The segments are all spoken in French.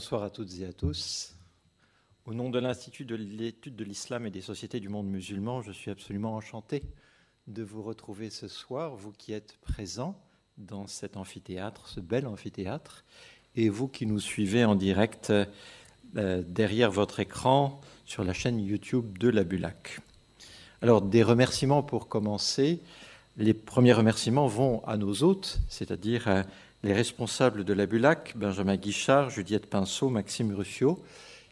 bonsoir à toutes et à tous. Au nom de l'Institut de l'étude de l'islam et des sociétés du monde musulman, je suis absolument enchanté de vous retrouver ce soir, vous qui êtes présents dans cet amphithéâtre, ce bel amphithéâtre, et vous qui nous suivez en direct euh, derrière votre écran sur la chaîne YouTube de la Bulac. Alors, des remerciements pour commencer. Les premiers remerciements vont à nos hôtes, c'est-à-dire euh, les responsables de la Bulac, Benjamin Guichard, Juliette Pinceau, Maxime Ruffio,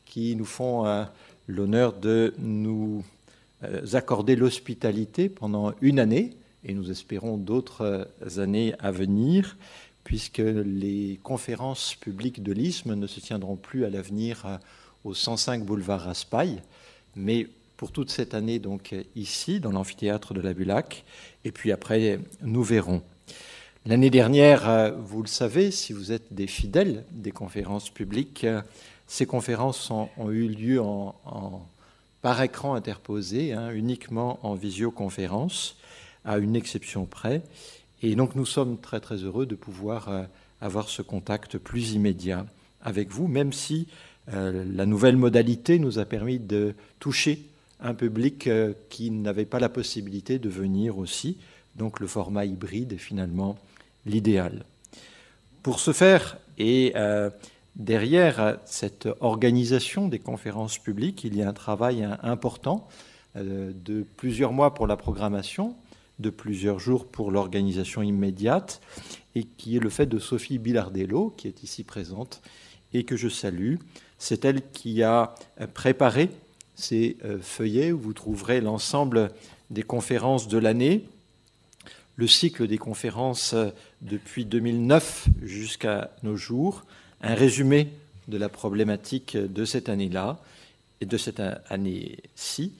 qui nous font euh, l'honneur de nous euh, accorder l'hospitalité pendant une année, et nous espérons d'autres euh, années à venir, puisque les conférences publiques de l'ISM ne se tiendront plus à l'avenir au 105 boulevard Raspail, mais pour toute cette année donc ici, dans l'amphithéâtre de la Bulac, et puis après, nous verrons. L'année dernière, euh, vous le savez, si vous êtes des fidèles des conférences publiques, euh, ces conférences ont, eu lieu par écran interposé, hein, uniquement en visioconférence, à une exception près. Et donc nous sommes très très heureux de pouvoir euh, avoir ce contact plus immédiat avec vous, même si la nouvelle modalité nous a permis de toucher un public qui n'avait pas la possibilité de venir aussi. Donc le format hybride est finalement l'idéal. Pour ce faire, et euh, derrière cette organisation des conférences publiques, il y a un travail important euh, de plusieurs mois pour la programmation, de plusieurs jours pour l'organisation immédiate, et qui est le fait de Sophie Bilardello, qui est ici présente, et que je salue. C'est elle qui a préparé ces euh, feuillets où vous trouverez l'ensemble des conférences de l'année, le cycle des conférences euh, depuis 2009 jusqu'à nos jours, un résumé de la problématique de cette année-là et de cette année-ci,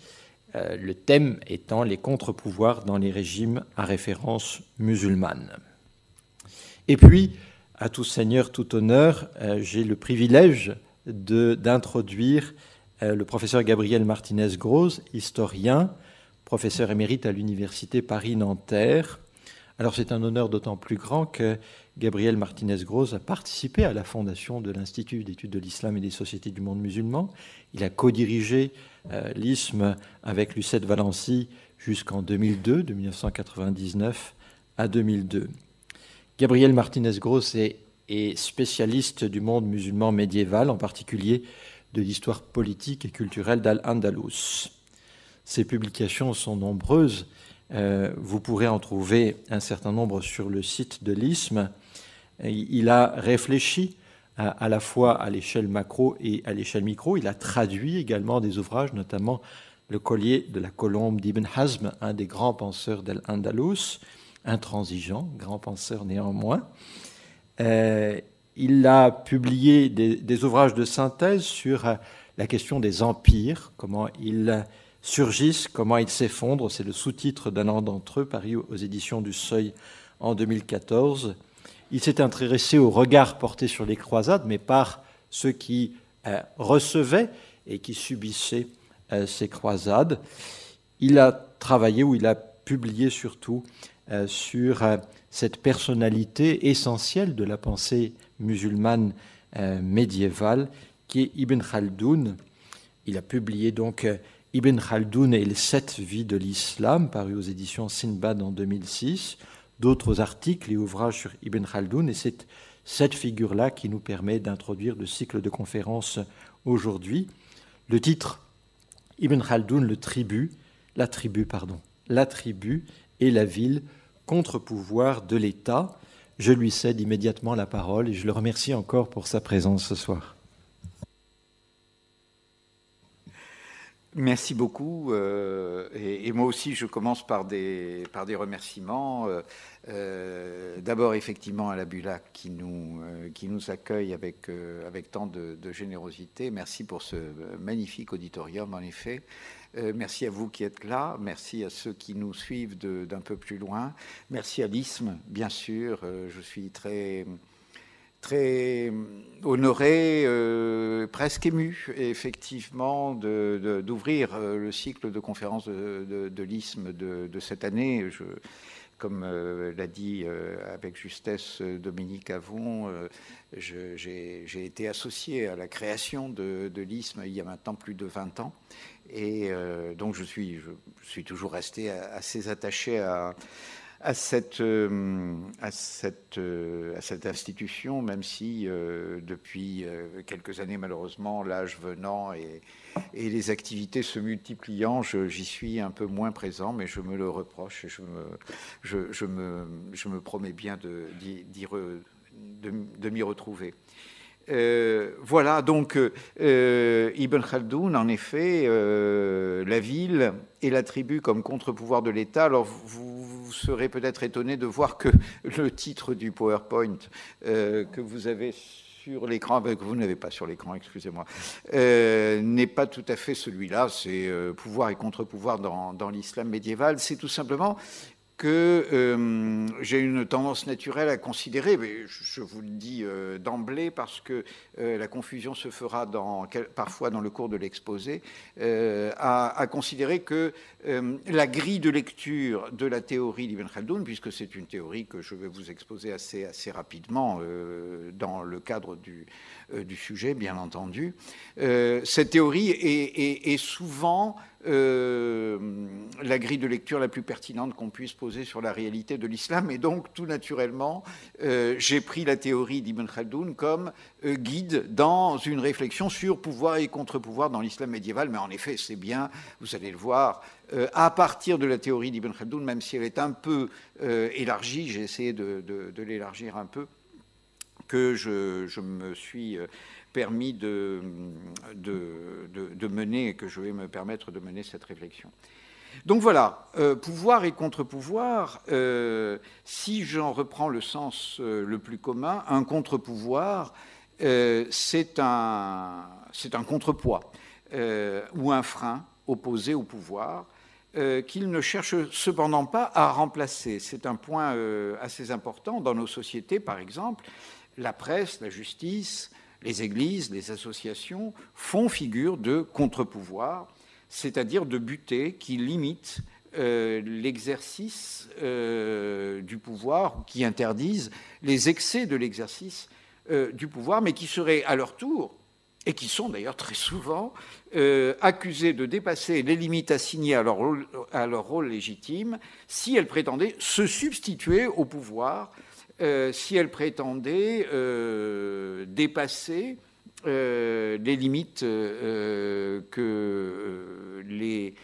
euh, le thème étant les contre-pouvoirs dans les régimes à référence musulmane. Et puis, à tout seigneur, tout honneur, euh, j'ai le privilège d'introduire le professeur Gabriel Martinez-Gross, historien, professeur émérite à l'Université Paris-Nanterre, alors c'est un honneur d'autant plus grand que Gabriel Martinez-Gross a participé à la fondation de l'Institut d'études de l'islam et des sociétés du monde musulman. Il a co-dirigé euh, l'ISM avec Lucette Valency jusqu'en 2002, de 1999 à 2002. Gabriel Martinez-Gross est, est spécialiste du monde musulman médiéval, en particulier de l'histoire politique et culturelle d'Al-Andalus. Ses publications sont nombreuses euh, vous pourrez en trouver un certain nombre sur le site de l'ISM. Il a réfléchi à, la fois à l'échelle macro et à l'échelle micro. Il a traduit également des ouvrages, notamment Le collier de la colombe d'Ibn Hazm, un des grands penseurs d'Al-Andalus, intransigeant, grand penseur néanmoins. Euh, il a publié des, des, ouvrages de synthèse sur la question des empires, comment il surgissent, comment ils s'effondrent. C'est le sous-titre d'un an d'entre eux, paru aux éditions du Seuil en 2014. Il s'est intéressé au regard porté sur les croisades, mais par ceux qui euh, recevaient et qui subissaient euh, ces croisades. Il a travaillé, ou il a publié surtout, euh, sur cette personnalité essentielle de la pensée musulmane médiévale, qui est Ibn Khaldoun. Il a publié donc Ibn Khaldoun et les sept vies de l'islam, paru aux éditions Sinbad en 2006, d'autres articles et ouvrages sur Ibn Khaldoun, et c'est cette figure-là qui nous permet d'introduire le cycle de conférences aujourd'hui. Le titre Ibn Khaldoun, le tribu, la tribu, pardon, la tribu et la ville, contre-pouvoir de l'État. Je lui cède immédiatement la parole et je le remercie encore pour sa présence ce soir. Merci beaucoup. Euh, et, moi aussi, je commence par des, par des remerciements. Euh, euh, d'abord, effectivement, à la Bulac qui nous, qui nous accueille avec, avec tant de, générosité. Merci pour ce magnifique auditorium, en effet. merci à vous qui êtes là. Merci à ceux qui nous suivent d'un peu plus loin. Merci à l'ISM, bien sûr. je suis très très honoré, presque ému, effectivement, d'ouvrir le cycle de conférences de, de, l'ISM de, cette année. Comme l'a dit avec justesse Dominique Avon, j'ai été associé à la création de, l'ISM il y a maintenant plus de 20 ans. Et donc je, suis toujours resté assez attaché à, à cette, euh, euh, à cette institution, même si euh, depuis quelques années, malheureusement, l'âge venant et, les activités se multipliant, j'y suis un peu moins présent, mais je me le reproche et je me, promets bien de, m'y retrouver. Voilà, donc Ibn Khaldoun, en effet, la ville et la tribu comme contre-pouvoir de l'État. Alors vous, serez peut-être étonné de voir que le titre du PowerPoint que vous avez sur l'écran, que vous n'avez pas sur l'écran, excusez-moi, n'est pas tout à fait celui-là. C'est pouvoir et contre-pouvoir dans l'islam médiéval. C'est tout simplement que euh, j'ai une tendance naturelle à considérer, mais je, vous le dis euh, d'emblée parce que euh, la confusion se fera parfois dans le cours de l'exposé, à, considérer que la grille de lecture de la théorie d'Ibn Khaldoun, puisque c'est une théorie que je vais vous exposer assez, assez rapidement dans le cadre du, du sujet, bien entendu, cette théorie est, souvent euh, la grille de lecture la plus pertinente qu'on puisse poser sur la réalité de l'islam. Et donc, tout naturellement, euh, j'ai pris la théorie d'Ibn Khaldoun comme euh, guide dans une réflexion sur pouvoir et contre-pouvoir dans l'islam médiéval. Mais en effet, c'est bien, vous allez le voir, à partir de la théorie d'Ibn Khaldoun, même si elle est un peu élargie, j'ai essayé de, l'élargir un peu, que je, me suis permis de, mener et que je vais me permettre de mener cette réflexion. Donc voilà, euh, pouvoir et contre-pouvoir, euh, si j'en reprends le sens euh, le plus commun, un contre-pouvoir, c'est un, un contrepoids ou un frein opposé au pouvoir qu'il ne cherche cependant pas à remplacer. C'est un point assez important dans nos sociétés, par exemple. La presse, la justice, les églises, les associations font figure de contre-pouvoir, c'est-à-dire de butées qui limitent euh, l'exercice euh, du pouvoir, qui interdisent les excès de l'exercice euh, du pouvoir, mais qui seraient à leur tour, et qui sont d'ailleurs très souvent accusés de dépasser les limites assignées à leur rôle légitime si elles prétendaient se substituer au pouvoir euh, si elle prétendait euh, dépasser euh, les limites que les,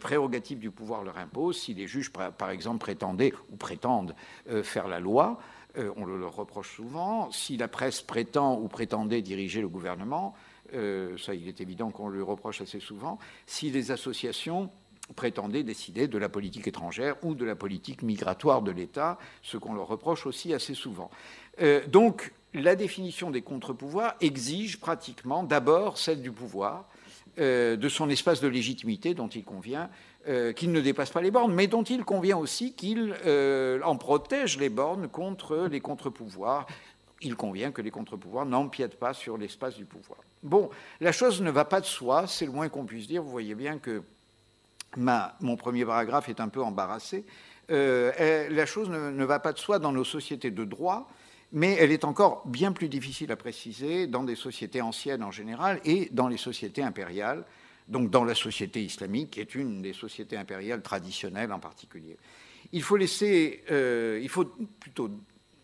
prérogatives du pouvoir leur imposent, si les juges, par exemple, prétendaient ou prétendent faire la loi, on le leur reproche souvent, si la presse prétend ou prétendait diriger le gouvernement, ça il est évident qu'on le reproche assez souvent, si les associations prétendaient décider de la politique étrangère ou de la politique migratoire de l'État, ce qu'on leur reproche aussi assez souvent. Euh, donc, la définition des contre-pouvoirs exige pratiquement d'abord celle du pouvoir, euh, de son espace de légitimité dont il convient euh, qu'il ne dépasse pas les bornes, mais dont il convient aussi qu'il en protège les bornes contre les contre-pouvoirs. Il convient que les contre-pouvoirs n'empiètent pas sur l'espace du pouvoir. Bon, la chose ne va pas de soi, c'est le moins qu'on puisse dire. Vous voyez bien que mon premier paragraphe est un peu embarrassé. Euh, la chose ne, va pas de soi dans nos sociétés de droit, mais elle est encore bien plus difficile à préciser dans des sociétés anciennes en général et dans les sociétés impériales, donc dans la société islamique, qui est une des sociétés impériales traditionnelles en particulier. Il faut laisser, euh, il faut plutôt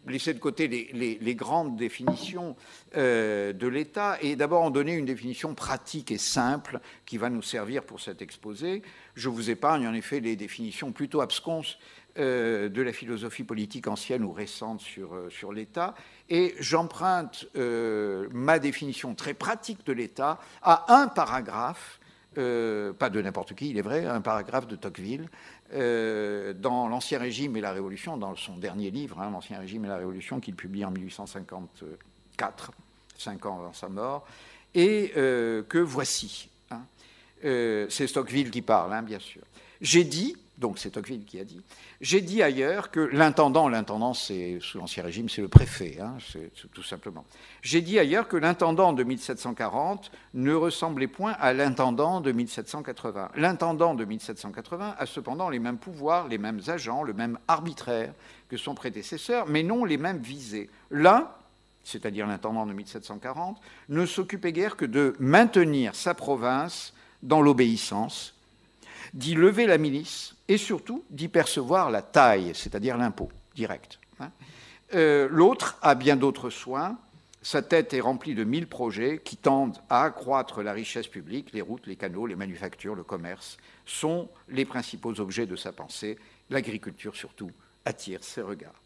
laisser de côté les, grandes définitions euh, de l'État et d'abord en donner une définition pratique et simple qui va nous servir pour cet exposé. Je vous épargne en effet les définitions plutôt absconses euh, de la philosophie politique ancienne ou récente sur, euh, sur l'État, et j'emprunte ma définition très pratique de l'État à un paragraphe pas de n'importe qui, il est vrai, un paragraphe de Tocqueville, euh, dans l'Ancien Régime et la Révolution, dans son dernier livre, hein, L'Ancien Régime et la Révolution, qu'il publie en 1854, cinq ans avant sa mort, et euh, que voici. Hein. Euh, c'est Stockville qui parle, hein, bien sûr. J'ai dit, donc c'est Tocqueville qui a dit, j'ai dit ailleurs que l'intendant, l'intendant c'est sous l'Ancien Régime, c'est le préfet, hein, tout simplement. J'ai dit ailleurs que l'intendant de 1740 ne ressemblait point à l'intendant de 1780. L'intendant de 1780 a cependant les mêmes pouvoirs, les mêmes agents, le même arbitraire que son prédécesseur, mais non les mêmes visées. L'un, c'est-à-dire l'intendant de 1740, ne s'occupait guère que de maintenir sa province dans l'obéissance, d'y lever la milice et surtout d'y percevoir la taille, c'est-à-dire l'impôt direct. Hein. Euh, l'autre a bien d'autres soins. Sa tête est remplie de mille projets qui tendent à accroître la richesse publique. Les routes, les canaux, les manufactures, le commerce sont les principaux objets de sa pensée. L'agriculture, surtout, attire ses regards.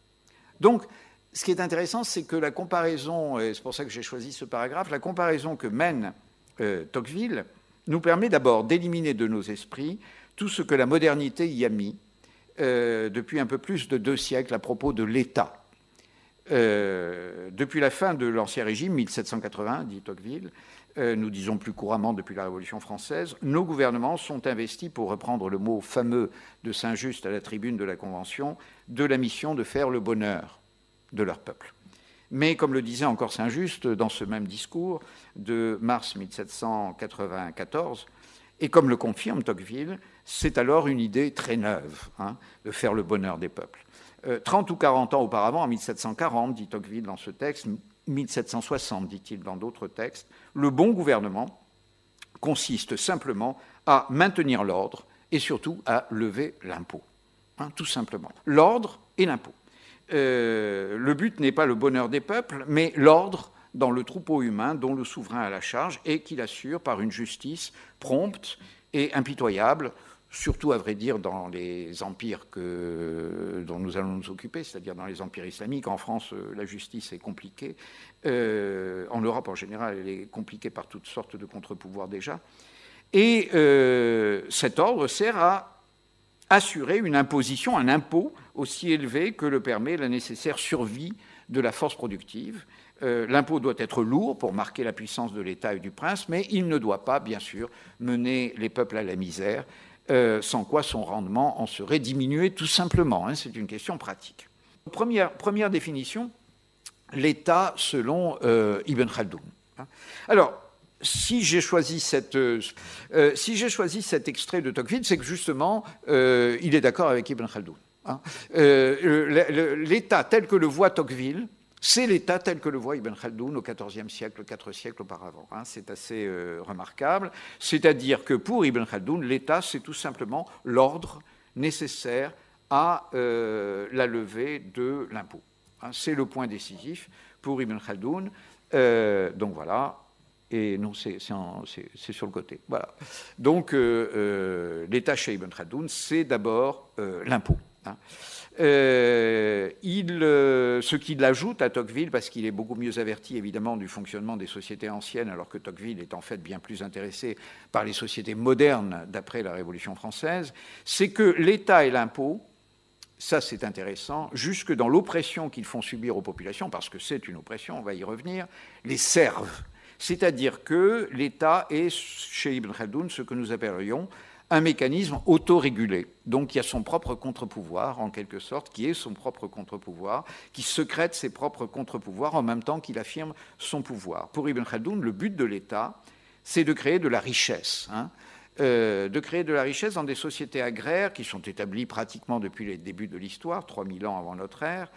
Donc, ce qui est intéressant, c'est que la comparaison, et c'est pour ça que j'ai choisi ce paragraphe, la comparaison que mène euh, Tocqueville nous permet d'abord d'éliminer de nos esprits tout ce que la modernité y a mis euh, depuis un peu plus de deux siècles à propos de l'État. Euh, depuis la fin de l'Ancien Régime, 1780, dit Tocqueville, euh, nous disons plus couramment depuis la Révolution française, nos gouvernements sont investis, pour reprendre le mot fameux de Saint-Just à la tribune de la Convention, de la mission de faire le bonheur de leur peuple. Mais comme le disait encore Saint-Just dans ce même discours de mars 1794, et comme le confirme Tocqueville, c'est alors une idée très neuve hein, de faire le bonheur des peuples. 30 euh, ou 40 ans auparavant, en 1740, dit Tocqueville dans ce texte, 1760, dit-il dans d'autres textes, le bon gouvernement consiste simplement à maintenir l'ordre et surtout à lever l'impôt. Hein, tout simplement. L'ordre et l'impôt. Euh, le but n'est pas le bonheur des peuples, mais l'ordre dans le troupeau humain dont le souverain a la charge et qu'il assure par une justice prompte et impitoyable, surtout à vrai dire dans les empires dont nous allons nous occuper, c'est-à-dire dans les empires islamiques. En France, euh, la justice est compliquée. Euh, en Europe, en général, elle est compliquée par toutes sortes de contre-pouvoirs déjà. Et cet ordre sert à assurer une imposition, un impôt aussi élevé que le permet la nécessaire survie de la force productive. Euh, l'impôt doit être lourd pour marquer la puissance de l'État et du prince, mais il ne doit pas, bien sûr, mener les peuples à la misère, euh, sans quoi son rendement en serait diminué tout simplement. Hein, c'est une question pratique. Première, définition, l'État selon euh, Ibn Khaldoun. Hein. Alors, si j'ai choisi, cette, euh, euh, si choisi cet extrait de Tocqueville, c'est que justement, euh, il est d'accord avec Ibn Khaldoun. Hein. L'État tel que le voit Tocqueville, c'est l'État tel que le voit Ibn Khaldoun au XIVe siècle, quatre siècles auparavant. Hein. c'est assez remarquable. C'est-à-dire que pour Ibn Khaldoun, l'État, c'est tout simplement l'ordre nécessaire à la levée de l'impôt. Hein. c'est le point décisif pour Ibn Khaldoun. donc voilà, et non, c'est sur le côté. Voilà. Donc, euh, euh, l'État chez Ibn Khaldoun, c'est d'abord euh, l'impôt. Hein. il, ce qui l'ajoute à Tocqueville, parce qu'il est beaucoup mieux averti évidemment du fonctionnement des sociétés anciennes, alors que Tocqueville est en fait bien plus intéressé par les sociétés modernes d'après la Révolution française, c'est que l'État et l'impôt, ça c'est intéressant, jusque dans l'oppression qu'ils font subir aux populations, parce que c'est une oppression, on va y revenir, les servent c'est-à-dire que l'État est, chez Ibn Khaldoun, ce que nous appellerions un mécanisme autorégulé. Donc il y a son propre contre-pouvoir, en quelque sorte, qui est son propre contre-pouvoir, qui secrète ses propres contre-pouvoirs en même temps qu'il affirme son pouvoir. Pour Ibn Khaldoun, le but de l'État, c'est de créer de la richesse. Hein. Euh, de créer de la richesse dans des sociétés agraires qui sont établies pratiquement depuis les débuts de l'histoire, 3000 ans avant notre ère,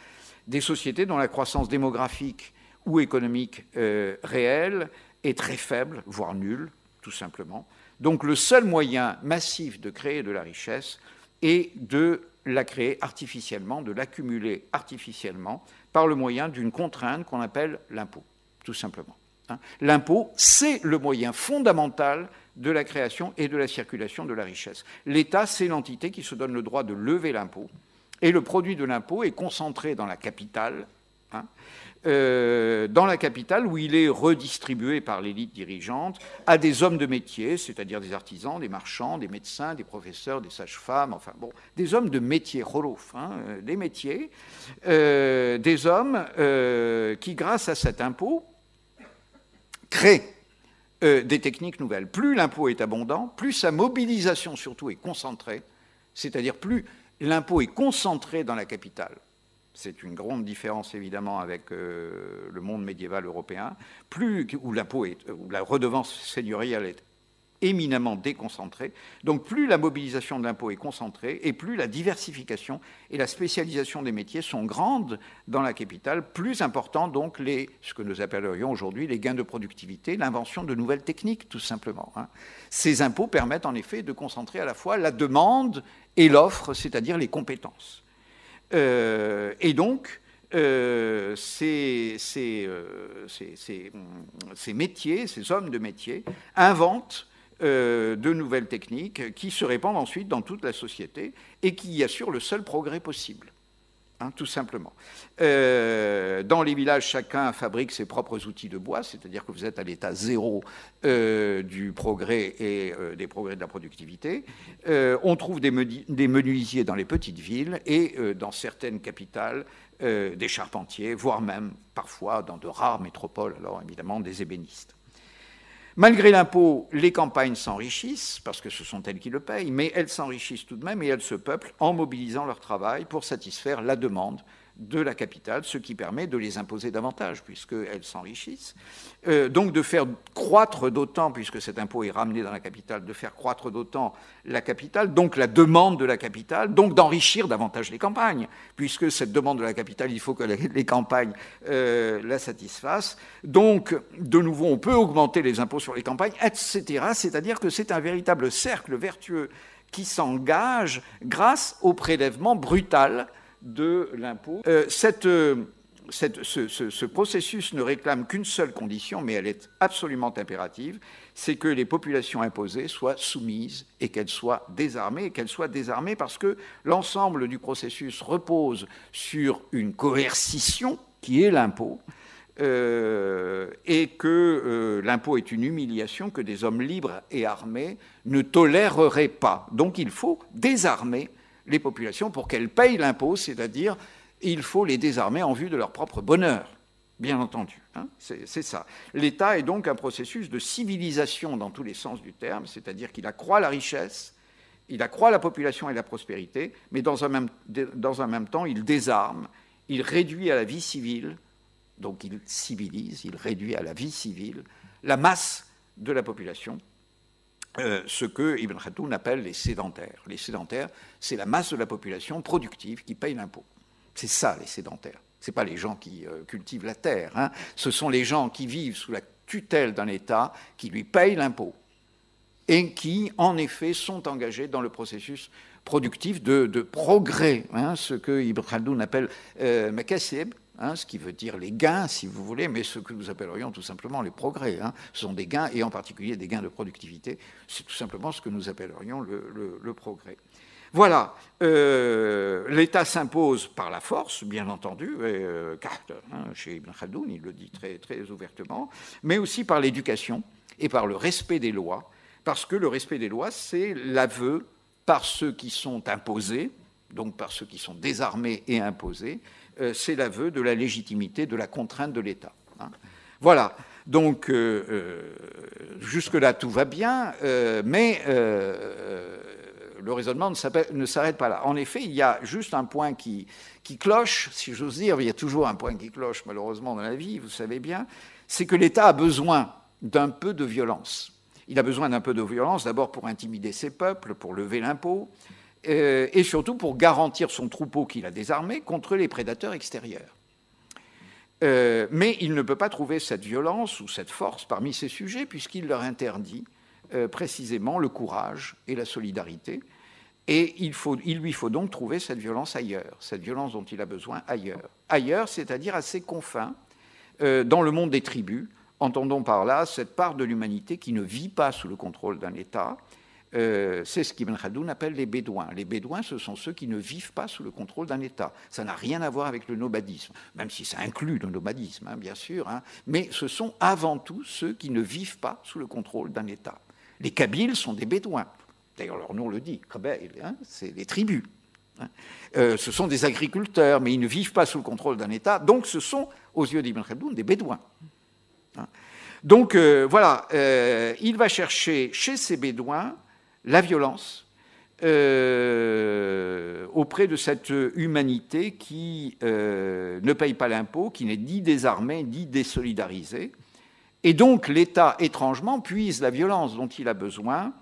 des sociétés dont la croissance démographique ou économique euh, réel est très faible, voire nul, tout simplement. Donc le seul moyen massif de créer de la richesse est de la créer artificiellement, de l'accumuler artificiellement par le moyen d'une contrainte qu'on appelle l'impôt, tout simplement. Hein. L'impôt, c'est le moyen fondamental de la création et de la circulation de la richesse. L'État, c'est l'entité qui se donne le droit de lever l'impôt, et le produit de l'impôt est concentré dans la capitale, hein, euh, dans la capitale où il est redistribué par l'élite dirigeante à des hommes de métier, c'est-à-dire des artisans, des marchands, des médecins, des professeurs, des sages-femmes, enfin bon, des hommes de métier, Rolof, hein, euh, des métiers, euh, des hommes qui, grâce à cet impôt, créent des techniques nouvelles. Plus l'impôt est abondant, plus sa mobilisation surtout est concentrée, C'est-à-dire plus l'impôt est concentré dans la capitale, c'est une grande différence évidemment avec euh, le monde médiéval européen, plus, où l'impôt la redevance seigneuriale est éminemment déconcentrée. Donc plus la mobilisation de l'impôt est concentrée et plus la diversification et la spécialisation des métiers sont grandes dans la capitale, plus important donc ce que nous appellerions aujourd'hui les gains de productivité, l'invention de nouvelles techniques tout simplement. Hein. Ces impôts permettent en effet de concentrer à la fois la demande et l'offre, c'est-à-dire les compétences. Euh, et donc, euh, euh, ces, métiers, ces hommes de métier, inventent de nouvelles techniques qui se répandent ensuite dans toute la société et qui assurent le seul progrès possible. Hein, tout simplement. Euh, dans les villages, chacun fabrique ses propres outils de bois, c'est-à-dire que vous êtes à l'état zéro euh, du progrès et des progrès de la productivité. on trouve des, menuisiers dans les petites villes et dans certaines capitales, des charpentiers, voire même parfois dans de rares métropoles, alors évidemment des ébénistes. Malgré l'impôt, les campagnes s'enrichissent, parce que ce sont elles qui le payent, mais elles s'enrichissent tout de même et elles se peuplent en mobilisant leur travail pour satisfaire la demande de la capitale, ce qui permet de les imposer davantage, puisqu'elles s'enrichissent. Euh, donc de faire croître d'autant, puisque cet impôt est ramené dans la capitale, de faire croître d'autant la capitale, donc la demande de la capitale, donc d'enrichir davantage les campagnes, puisque cette demande de la capitale, il faut que les campagnes euh, la satisfassent. Donc, de nouveau, on peut augmenter les impôts sur les campagnes, etc. C'est-à-dire que c'est un véritable cercle vertueux qui s'engage grâce au prélèvement brutal de l'impôt. Euh, euh, ce, processus ne réclame qu'une seule condition, mais elle est absolument impérative, c'est que les populations imposées soient soumises et qu'elles soient désarmées, et qu'elles soient désarmées parce que l'ensemble du processus repose sur une coercition qui est l'impôt, euh, et que l'impôt est une humiliation que des hommes libres et armés ne toléreraient pas. Donc il faut désarmer les populations pour qu'elles payent l'impôt, c'est-à-dire il faut les désarmer en vue de leur propre bonheur, bien entendu. Hein. c'est ça. L'État est donc un processus de civilisation dans tous les sens du terme, c'est-à-dire qu'il accroît la richesse, il accroît la population et la prospérité, mais dans un même, dans un même temps, il désarme, il réduit à la vie civile, donc il civilise, il réduit à la vie civile la masse de la population euh, ce que Ibn Khaldoun appelle les sédentaires. Les sédentaires, c'est la masse de la population productive qui paye l'impôt. C'est ça, les sédentaires. Ce pas les gens qui euh, cultivent la terre. Hein. Ce sont les gens qui vivent sous la tutelle d'un État qui lui paye l'impôt et qui, en effet, sont engagés dans le processus productif de, progrès, hein, ce que Ibn Khaldoun appelle euh, Hein, ce qui veut dire les gains, si vous voulez, mais ce que nous appellerions tout simplement les progrès. Hein. Ce sont des gains, et en particulier des gains de productivité. C'est tout simplement ce que nous appellerions le, progrès. Voilà, euh, l'État s'impose par la force, bien entendu, euh, hein, chez Ibn Khaldoun, il le dit très, très ouvertement, mais aussi par l'éducation et par le respect des lois, parce que le respect des lois, c'est l'aveu par ceux qui sont imposés, donc par ceux qui sont désarmés et imposés, c'est l'aveu de la légitimité de la contrainte de l'État. Hein. Voilà. Donc, euh, euh, jusque-là, tout va bien, mais le raisonnement ne s'arrête pas là. En effet, il y a juste un point qui, cloche, si j'ose dire, il y a toujours un point qui cloche, malheureusement, dans la vie, vous savez bien, c'est que l'État a besoin d'un peu de violence. Il a besoin d'un peu de violence, d'abord pour intimider ses peuples, pour lever l'impôt, euh, et surtout pour garantir son troupeau qu'il a désarmé contre les prédateurs extérieurs. Euh, mais il ne peut pas trouver cette violence ou cette force parmi ses sujets puisqu'il leur interdit euh, précisément le courage et la solidarité. Et il, lui faut donc trouver cette violence ailleurs, cette violence dont il a besoin ailleurs. Ailleurs, c'est-à-dire à ses confins, dans le monde des tribus, entendons par là cette part de l'humanité qui ne vit pas sous le contrôle d'un État, euh, c'est ce qu'Ibn Khaldoun appelle les bédouins. Les bédouins, ce sont ceux qui ne vivent pas sous le contrôle d'un État. Ça n'a rien à voir avec le nomadisme, même si ça inclut le nomadisme, hein, bien sûr, hein. mais ce sont avant tout ceux qui ne vivent pas sous le contrôle d'un État. Les Kabyles sont des bédouins. D'ailleurs, leur nom le dit, hein, c'est les tribus. Euh, ce sont des agriculteurs, mais ils ne vivent pas sous le contrôle d'un État, donc ce sont, aux yeux d'Ibn Khaldoun, des bédouins. Donc euh, voilà, il va chercher chez ces bédouins la violence, euh, auprès de cette humanité qui ne paye pas l'impôt, qui n'est ni désarmée, ni désolidarisée. Et donc l'État, étrangement, puise la violence dont il a besoin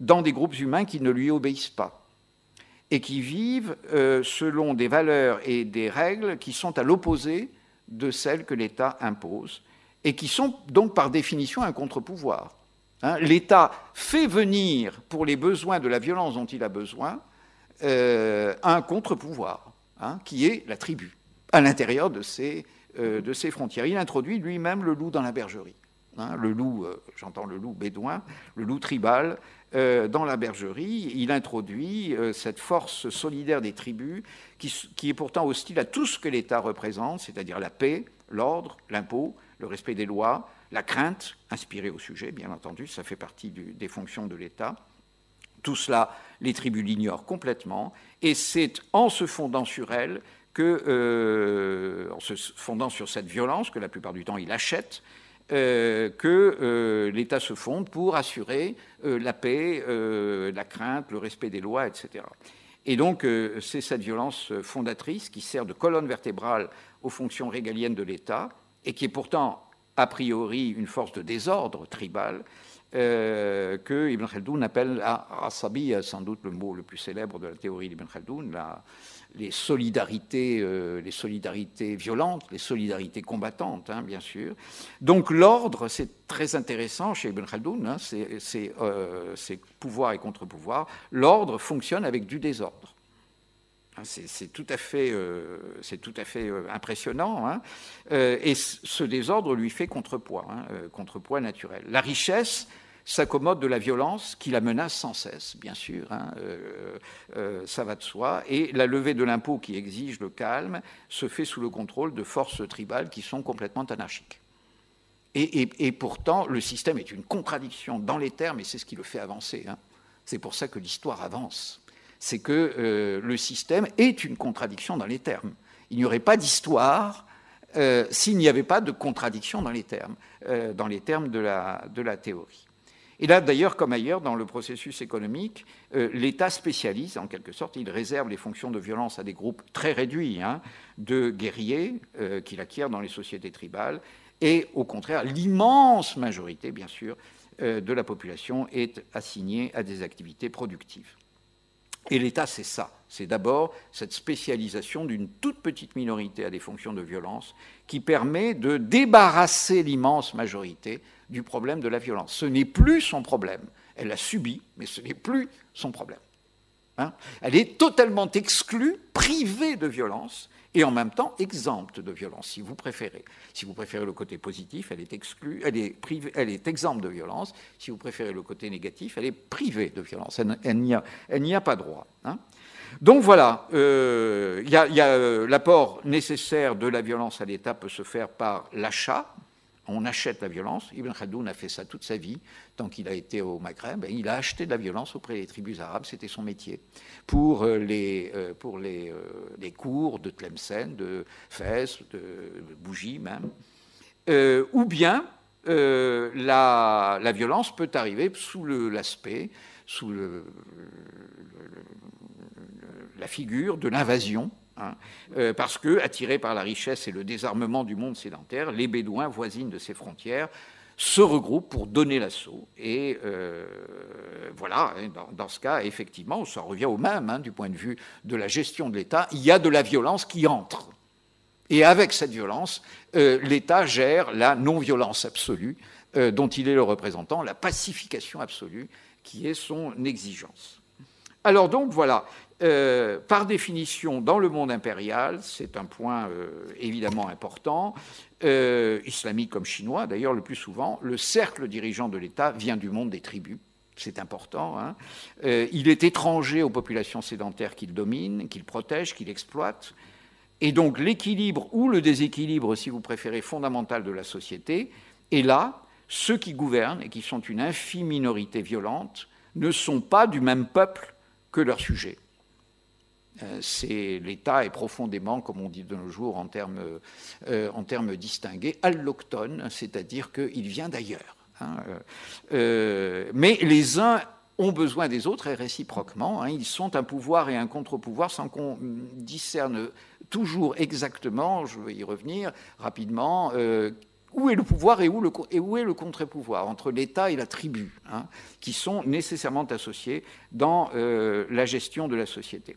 dans des groupes humains qui ne lui obéissent pas et qui vivent selon des valeurs et des règles qui sont à l'opposé de celles que l'État impose et qui sont donc par définition un contre-pouvoir. Hein. L'État fait venir, pour les besoins de la violence dont il a besoin, euh, un contre-pouvoir, hein, qui est la tribu, à l'intérieur de ses, euh, de ses frontières. Il introduit lui-même le loup dans la bergerie. Hein. le loup, euh, j'entends le loup bédouin, le loup tribal, dans la bergerie. Il introduit cette force solidaire des tribus qui est pourtant hostile à tout ce que l'État représente, c'est-à-dire la paix, l'ordre, l'impôt, le respect des lois, la crainte, inspirée au sujet, bien entendu, ça fait partie des fonctions de l'État. Tout cela, les tribus l'ignorent complètement, et c'est en se fondant sur elles que, euh, en se fondant sur cette violence, que la plupart du temps il achète, euh, que euh, l'État se fonde pour assurer la paix, la crainte, le respect des lois, etc. Et donc, c'est cette violence fondatrice qui sert de colonne vertébrale aux fonctions régaliennes de l'État et qui est pourtant a priori une force de désordre tribal, euh, que Ibn Khaldoun appelle la asabi, sans doute le mot le plus célèbre de la théorie d'Ibn Khaldoun, les, solidarités, euh, les solidarités violentes, les solidarités combattantes, hein, bien sûr. Donc l'ordre, c'est très intéressant chez Ibn Khaldoun, hein, c'est euh, pouvoir et contre-pouvoir. L'ordre fonctionne avec du désordre. Hein, c'est tout à fait, euh, euh, impressionnant. Hein. Euh, et ce désordre lui fait contrepoids, hein, contrepoids naturel. La richesse s'accommode de la violence qui la menace sans cesse, bien sûr, ça va de soi. Et la levée de l'impôt qui exige le calme se fait sous le contrôle de forces tribales qui sont complètement anarchiques. Et pourtant, le système est une contradiction dans les termes, et c'est ce qui le fait avancer. C'est pour ça que l'histoire avance c'est que euh, le système est une contradiction dans les termes. Il n'y aurait pas d'histoire euh, s'il n'y avait pas de contradiction dans les termes, euh, dans les termes de la, théorie. Et là, d'ailleurs, comme ailleurs, dans le processus économique, l'État spécialise, en quelque sorte, il réserve les fonctions de violence à des groupes très réduits hein, de guerriers qu'il acquiert dans les sociétés tribales, et au contraire, l'immense majorité, bien sûr, de la population est assignée à des activités productives. Et l'État, c'est ça. C'est d'abord cette spécialisation d'une toute petite minorité à des fonctions de violence qui permet de débarrasser l'immense majorité du problème de la violence. Ce n'est plus son problème. Elle l'a subi, mais ce n'est plus son problème. Hein? Elle est totalement exclue, privée de violence, et en même temps exempte de violence, si vous préférez. Si vous préférez le côté positif, elle est exclue, elle est, privée, elle est exempte de violence. Si vous préférez le côté négatif, elle est privée de violence. Elle, n'y a, pas droit. Hein. Donc voilà, euh, il y a, euh, l'apport nécessaire de la violence à l'État peut se faire par l'achat, on achète la violence. Ibn Khaldoun a fait ça toute sa vie, tant qu'il a été au Maghreb. il a acheté de la violence auprès des tribus arabes, c'était son métier. Pour euh, les, euh, euh, les cours de Tlemcen, de Fès, de Bougie même. ou bien la, violence peut arriver sous l'aspect, sous la figure de l'invasion Hein. Euh, parce que, attirés par la richesse et le désarmement du monde sédentaire, les Bédouins voisines de ces frontières se regroupent pour donner l'assaut. Et euh, voilà, dans, ce cas, effectivement, ça revient au même hein, du point de vue de la gestion de l'État, il y a de la violence qui entre. Et avec cette violence, euh, l'État gère la non-violence absolue dont il est le représentant, la pacification absolue qui est son exigence. Alors donc voilà, euh, par définition, dans le monde impérial, c'est un point euh, évidemment important, euh, islamique comme chinois d'ailleurs le plus souvent, le cercle dirigeant de l'État vient du monde des tribus. C'est important. Hein. il est étranger aux populations sédentaires qu'il domine, qu'il protège, qu'il exploite. Et donc l'équilibre ou le déséquilibre, si vous préférez, fondamental de la société est là. Ceux qui gouvernent et qui sont une infime minorité violente ne sont pas du même peuple que leurs sujets. Euh, c'est l'État est profondément, comme on dit de nos jours en termes, euh, distingués, alloctone, c'est-à-dire qu'il vient d'ailleurs. Hein, euh, mais les uns ont besoin des autres et réciproquement. Hein. ils sont un pouvoir et un contre-pouvoir sans qu'on discerne toujours exactement, je vais y revenir rapidement, où est le pouvoir et où, est le contre-pouvoir entre l'État et la tribu, hein, qui sont nécessairement associés dans la gestion de la société.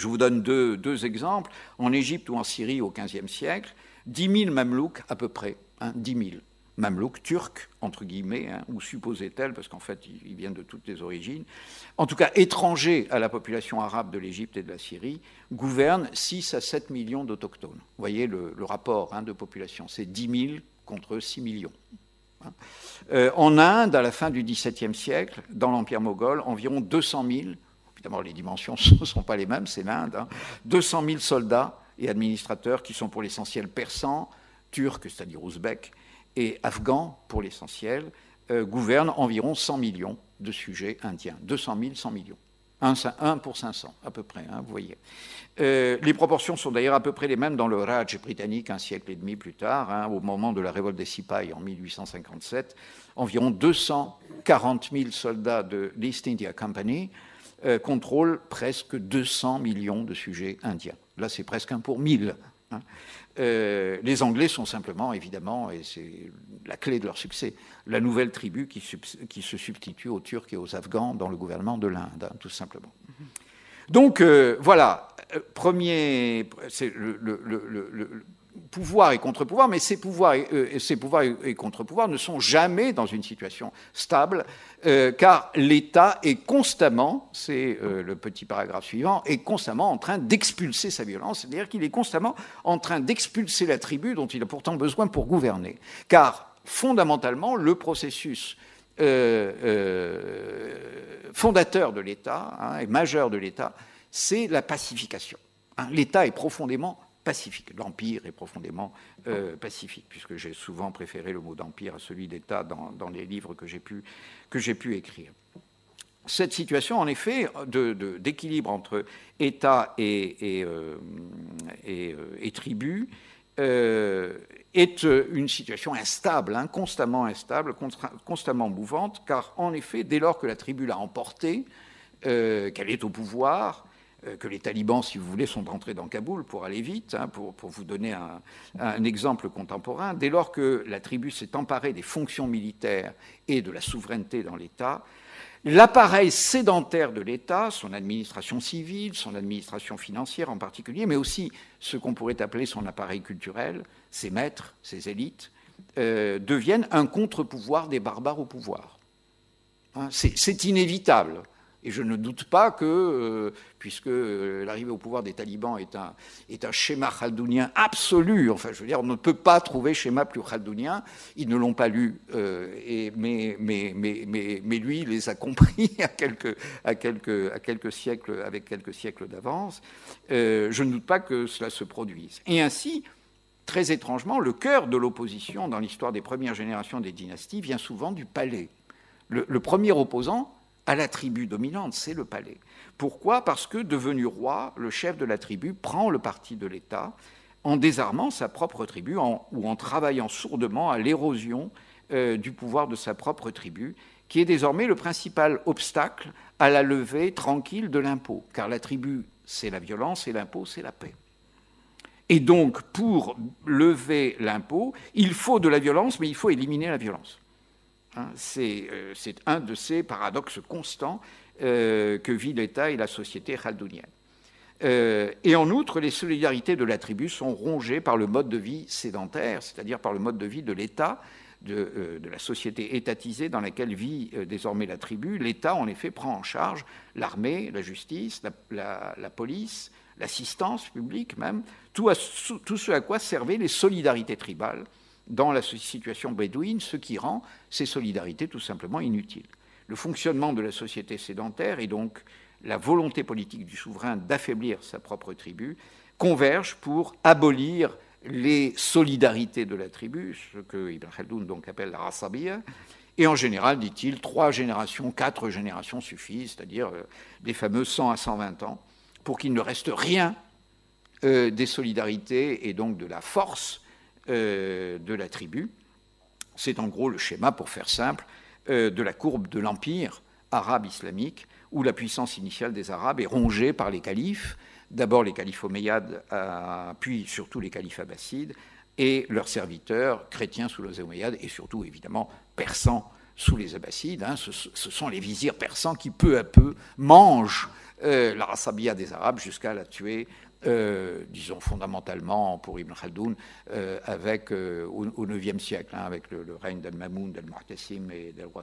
Je vous donne deux, deux, exemples. En Égypte ou en Syrie au XVe siècle, 10 000 mamelouks à peu près, hein, 10 000 mamelouks turcs, entre guillemets, hein, ou supposait-elle, parce qu'en fait, ils viennent de toutes les origines, en tout cas étrangers à la population arabe de l'Égypte et de la Syrie, gouvernent 6 à 7 millions d'autochtones. Vous voyez le, rapport hein, de population, c'est 10 000 contre 6 millions. Hein. Euh, en Inde, à la fin du XVIIe siècle, dans l'Empire moghol, environ 200 000, évidemment les dimensions ne sont pas les mêmes, c'est l'Inde, 200 000 soldats et administrateurs qui sont pour l'essentiel persans, turcs, c'est-à-dire ouzbeks, et afghans, pour l'essentiel, euh, gouvernent environ 100 millions de sujets indiens. 200 000, 100 millions. 1, pour 500, à peu près, hein, vous voyez. Euh, les proportions sont d'ailleurs à peu près les mêmes dans le Raj britannique un siècle et demi plus tard, hein, au moment de la révolte des Sipay en 1857. Environ 240 000 soldats de l'East India Company euh, contrôlent presque 200 millions de sujets indiens. Là, c'est presque un pour mille. Hein. Euh, les Anglais sont simplement, évidemment, et c'est la clé de leur succès, la nouvelle tribu qui, se substitue aux Turcs et aux Afghans dans le gouvernement de l'Inde, hein, tout simplement. Donc euh, voilà, premier, c'est le, pouvoir et contre-pouvoir, mais ces pouvoirs et, euh, ces pouvoirs et, contre-pouvoirs ne sont jamais dans une situation stable, euh, car l'État est constamment, c'est euh, le petit paragraphe suivant, est constamment en train d'expulser sa violence, c'est-à-dire qu'il est constamment en train d'expulser la tribu dont il a pourtant besoin pour gouverner. Car fondamentalement, le processus fondateur de l'État hein, et majeur de l'État, c'est la pacification. Hein. L'État est profondément pacifique. L'empire est profondément euh, pacifique, puisque j'ai souvent préféré le mot d'empire à celui d'État dans, les livres que j'ai pu, écrire. Cette situation, en effet, d'équilibre entre État et, et, euh, euh, tribu est une situation instable, hein, constamment instable, constamment mouvante, car en effet, dès lors que la tribu l'a emportée, qu'elle est au pouvoir, que les talibans, si vous voulez, sont entrés dans Kaboul pour aller vite, hein, pour, vous donner un, exemple contemporain. Dès lors que la tribu s'est emparée des fonctions militaires et de la souveraineté dans l'État, l'appareil sédentaire de l'État, son administration civile, son administration financière en particulier, mais aussi ce qu'on pourrait appeler son appareil culturel, ses maîtres, ses élites, euh, deviennent un contre-pouvoir des barbares au pouvoir. Hein, c'est inévitable. Et je ne doute pas que, euh, puisque euh, l'arrivée au pouvoir des talibans est un, schéma khaldounien absolu, enfin je veux dire, on ne peut pas trouver schéma plus khaldounien, ils ne l'ont pas lu, euh, mais, lui, il les a compris à quelques, siècles, avec quelques siècles d'avance. je ne doute pas que cela se produise. Et ainsi, très étrangement, le cœur de l'opposition dans l'histoire des premières générations des dynasties vient souvent du palais. le premier opposant, à la tribu dominante, c'est le palais. Pourquoi? Parce que devenu roi, le chef de la tribu prend le parti de l'État en désarmant sa propre tribu ou en travaillant sourdement à l'érosion euh, du pouvoir de sa propre tribu, qui est désormais le principal obstacle à la levée tranquille de l'impôt, car la tribu, c'est la violence et l'impôt, c'est la paix. Et donc, pour lever l'impôt, il faut de la violence, mais il faut éliminer la violence. Hein, euh, c'est un de ces paradoxes constants euh, que vit l'État et la société chaldounienne. Euh, et en outre, les solidarités de la tribu sont rongées par le mode de vie sédentaire, c'est-à-dire par le mode de vie de l'État, de, la société étatisée dans laquelle vit désormais la tribu. L'État, en effet, prend en charge l'armée, la justice, la, police, l'assistance publique même, tout, tout ce à quoi servaient les solidarités tribales dans la situation bédouine, ce qui rend ces solidarités tout simplement inutiles. Le fonctionnement de la société sédentaire et donc la volonté politique du souverain d'affaiblir sa propre tribu convergent pour abolir les solidarités de la tribu, ce que Ibn Khaldoun donc appelle la rasabiya, et en général, dit-il, trois générations, quatre générations suffisent, c'est-à-dire euh, des fameux 100 à 120 ans, pour qu'il ne reste rien euh, des solidarités et donc de la force euh, de la tribu. C'est en gros le schéma, pour faire simple, euh, de la courbe de l'Empire arabe islamique, où la puissance initiale des Arabes est rongée par les califes, d'abord les califes omeyyades, euh, puis surtout les califes abbassides, et leurs serviteurs chrétiens sous les omeyyades, et surtout évidemment persans sous les abbassides. Hein. Ce, sont les vizirs persans qui peu à peu mangent la rassabia des Arabes jusqu'à la tuer euh, disons fondamentalement pour Ibn Khaldoun, euh, avec, euh, au, IXe siècle, hein, avec le, règne d'Al-Mamoun, d'Al-Mu'tasim et d'Al-Roi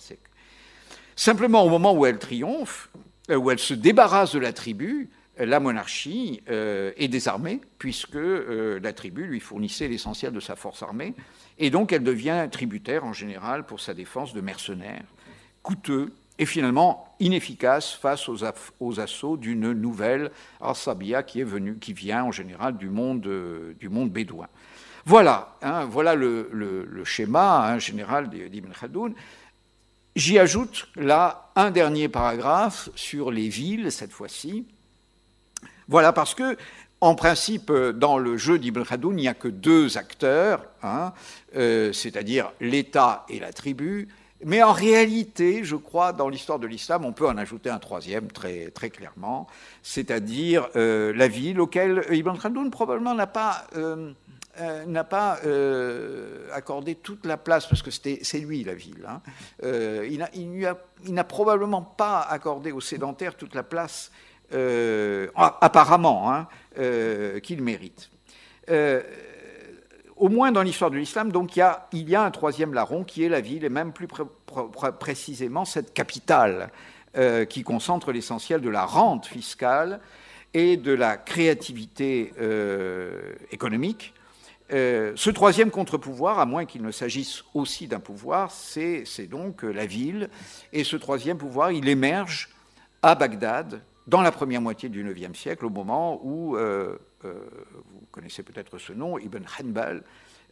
Simplement, au moment où elle triomphe, où elle se débarrasse de la tribu, la monarchie est désarmée, puisque la tribu lui fournissait l'essentiel de sa force armée, et donc elle devient tributaire en général pour sa défense de mercenaires, coûteux, et finalement inefficace face aux, assauts d'une nouvelle Al-Sabia qui est venue, qui vient en général du monde, euh, du monde bédouin. Voilà, hein, voilà le, schéma hein, général d'Ibn Khaldoun. J'y ajoute là un dernier paragraphe sur les villes, cette fois-ci. Voilà, parce que, en principe, dans le jeu d'Ibn Khaldoun, il n'y a que deux acteurs, hein, euh, c'est-à-dire l'État et la tribu, mais en réalité, je crois, dans l'histoire de l'islam, on peut en ajouter un troisième très, très clairement, c'est-à-dire euh, la ville auquel Ibn Khaldoun probablement n'a pas, euh, euh, n'a pas accordé toute la place, parce que c'est lui la ville. Hein. il n'a probablement pas accordé aux sédentaires toute la place, apparemment, hein, qu'il mérite au moins dans l'histoire de l'islam, donc il y, a, il y, a, un troisième larron qui est la ville, et même plus précisément cette capitale euh, qui concentre l'essentiel de la rente fiscale et de la créativité euh, économique. Euh, ce troisième contre-pouvoir, à moins qu'il ne s'agisse aussi d'un pouvoir, c'est donc la ville. Et ce troisième pouvoir, il émerge à Bagdad dans la première moitié du IXe siècle, au moment où connaissez peut-être ce nom, Ibn Hanbal,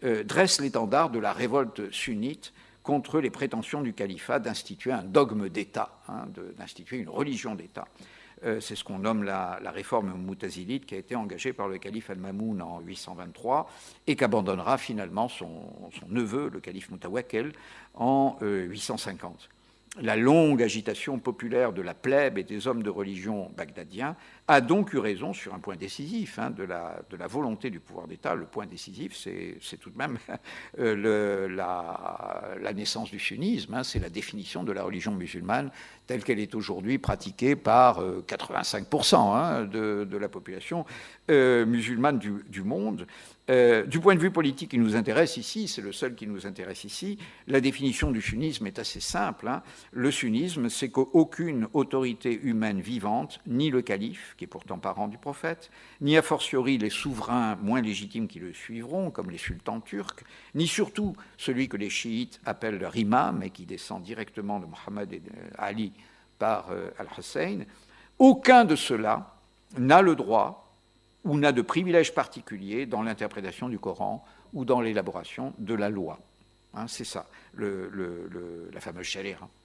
euh, dresse l'étendard de la révolte sunnite contre les prétentions du califat d'instituer un dogme d'État, hein, d'instituer une religion d'État. Euh, c'est ce qu'on nomme la, réforme moutazilite qui a été engagée par le calife Al-Mamoun en 823 et qu'abandonnera finalement son, neveu, le calife Moutawakel, en 850 la longue agitation populaire de la plèbe et des hommes de religion bagdadiens a donc eu raison sur un point décisif hein, de, la, volonté du pouvoir d'État. Le point décisif, c'est tout de même euh, la, naissance du sunnisme, hein, c'est la définition de la religion musulmane telle qu'elle est aujourd'hui pratiquée par 85% euh, hein, de, la population euh, musulmane du, monde. Du point de vue politique qui nous intéresse ici, c'est le seul qui nous intéresse ici, la définition du sunnisme est assez simple. Le sunnisme, c'est qu'aucune autorité humaine vivante, ni le calife, qui est pourtant parent du prophète, ni a fortiori les souverains moins légitimes qui le suivront, comme les sultans turcs, ni surtout celui que les chiites appellent leur imam et qui descend directement de Mohammed et Ali par euh, Al-Hussein, aucun de ceux-là n'a le droit ou n'a de privilège particulier dans l'interprétation du Coran ou dans l'élaboration de la loi. Hein, c'est ça, la fameuse chaléra. Hein,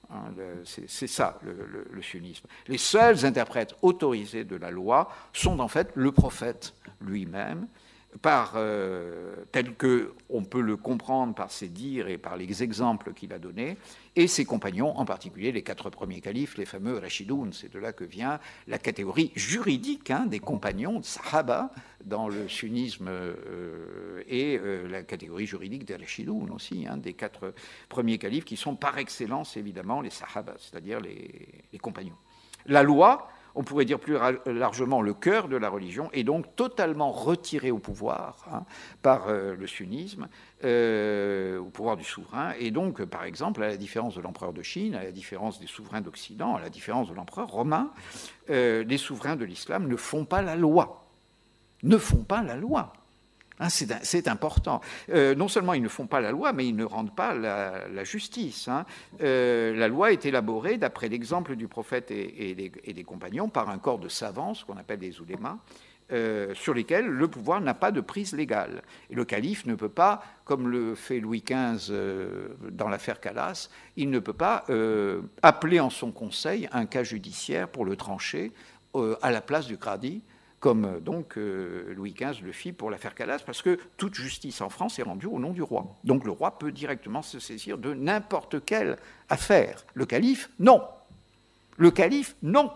c'est ça le, sunnisme. Les seuls interprètes autorisés de la loi sont en fait le prophète lui-même par, euh, tel que on peut le comprendre par ses dires et par les exemples qu'il a donnés, et ses compagnons, en particulier les quatre premiers califes, les fameux Rashidoun. C'est de là que vient la catégorie juridique hein, des compagnons de Sahaba dans le sunnisme euh, et euh, la catégorie juridique des Rashidoun aussi, hein, des quatre premiers califes qui sont par excellence évidemment les Sahaba, c'est-à-dire les compagnons. La loi, on pourrait dire plus largement le cœur de la religion, est donc totalement retiré au pouvoir hein, par euh, le sunnisme, euh, au pouvoir du souverain. Et donc, par exemple, à la différence de l'empereur de Chine, à la différence des souverains d'Occident, à la différence de l'empereur romain, euh, les souverains de l'islam ne font pas la loi. Ne font pas la loi. Hein, c'est important. Euh, non seulement ils ne font pas la loi, mais ils ne rendent pas la, justice. Hein. Euh, la loi est élaborée, d'après l'exemple du prophète et, des, compagnons, par un corps de savants, ce qu'on appelle des oulémas, euh, sur lesquels le pouvoir n'a pas de prise légale. Et le calife ne peut pas, comme le fait Louis XV dans l'affaire Calas, il ne peut pas appeler en son conseil un cas judiciaire pour le trancher à la place du Cradi comme euh, donc euh, Louis XV le fit pour l'affaire Calas, parce que toute justice en France est rendue au nom du roi. Donc le roi peut directement se saisir de n'importe quelle affaire. Le calife, non. Le calife, non,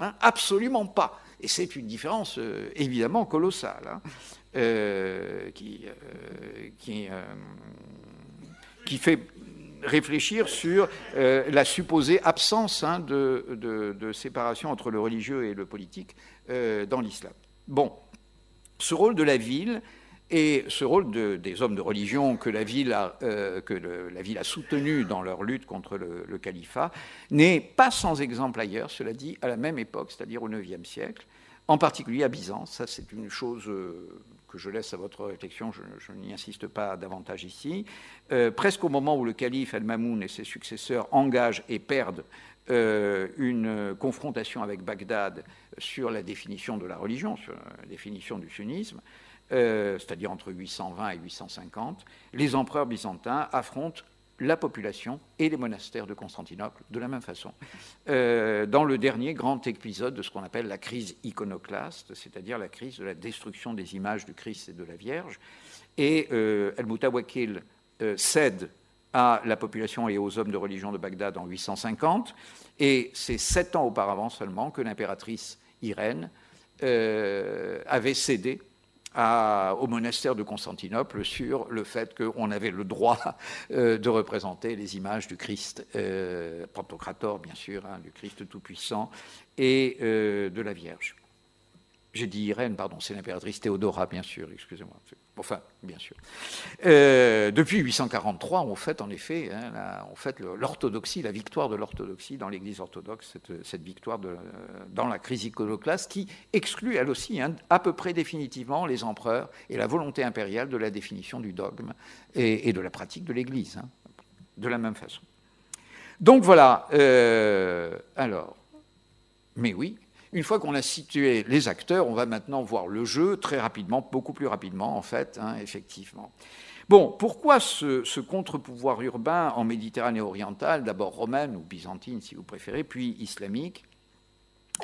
hein, absolument pas. Et c'est une différence euh, évidemment colossale, hein, qui, fait réfléchir sur la supposée absence hein, de, séparation entre le religieux et le politique dans l'islam. Bon, ce rôle de la ville et ce rôle des hommes de religion que la ville a, euh, a dans leur lutte contre le, califat n'est pas sans exemple ailleurs, cela dit, à la même époque, c'est-à-dire au IXe siècle, en particulier à Byzance. Ça, c'est une chose euh, que je laisse à votre réflexion, je, n'y insiste pas davantage ici. Euh, presque au moment où le calife Al-Mamoun et ses successeurs engagent et perdent une confrontation avec Bagdad sur la définition de la religion, sur la définition du sunnisme, euh, c'est-à-dire entre 820 et 850, les empereurs byzantins affrontent la population et les monastères de Constantinople de la même façon. Euh, dans le dernier grand épisode de ce qu'on appelle la crise iconoclaste, c'est-à-dire la crise de la destruction des images du Christ et de la Vierge, et euh, El-Moutawakil euh, cède à la population et aux hommes de religion de Bagdad en 850, et c'est sept ans auparavant seulement que l'impératrice Irène avait cédé au monastère de Constantinople sur le fait qu'on avait le droit euh, de représenter les images du Christ, euh, Pantocrator bien sûr, hein, du Christ Tout-Puissant, et euh, de la Vierge. J'ai dit Irène, pardon, c'est l'impératrice Théodora, bien sûr, excusez-moi. Enfin, bien sûr. Euh, depuis 843, on fête en effet, hein, on l'orthodoxie, la victoire de l'orthodoxie dans l'Église orthodoxe, cette, victoire dans la crise iconoclaste qui exclut elle aussi hein, à peu près définitivement les empereurs et la volonté impériale de la définition du dogme et, de la pratique de l'Église, hein, de la même façon. Donc voilà. Euh, alors, mais oui, une fois qu'on a situé les acteurs, on va maintenant voir le jeu très rapidement, beaucoup plus rapidement en fait, hein, effectivement. Bon, pourquoi ce, contre-pouvoir urbain en Méditerranée orientale, d'abord romaine ou byzantine si vous préférez, puis islamique,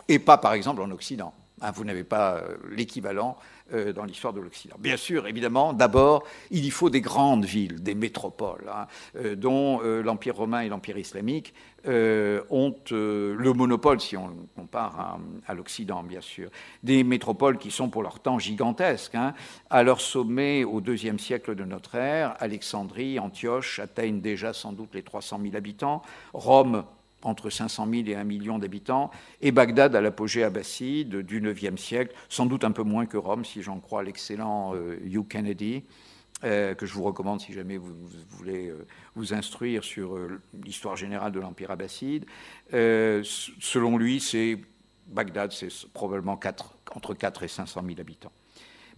et pas par exemple en Occident? Hein, Vous n'avez pas euh, l'équivalent euh, dans l'histoire de l'Occident. Bien sûr, évidemment, d'abord, il y faut des grandes villes, des métropoles, hein, euh, dont euh, l'Empire romain et l'Empire islamique ont le monopole, si on compare à, l'Occident, bien sûr. Des métropoles qui sont pour leur temps gigantesques. Hein. À leur sommet, au deuxième siècle de notre ère, Alexandrie, Antioche atteignent déjà sans doute les 300 000 habitants. Rome entre 500 000 et 1 million d'habitants, et Bagdad à l'apogée abbasside du IXe siècle, sans doute un peu moins que Rome, si j'en crois l'excellent euh, Hugh Kennedy, euh, que je vous recommande si jamais vous, voulez euh, vous instruire sur l'histoire générale de l'Empire abbasside. selon lui, c'est Bagdad, c'est probablement entre 4 et 500 000 habitants.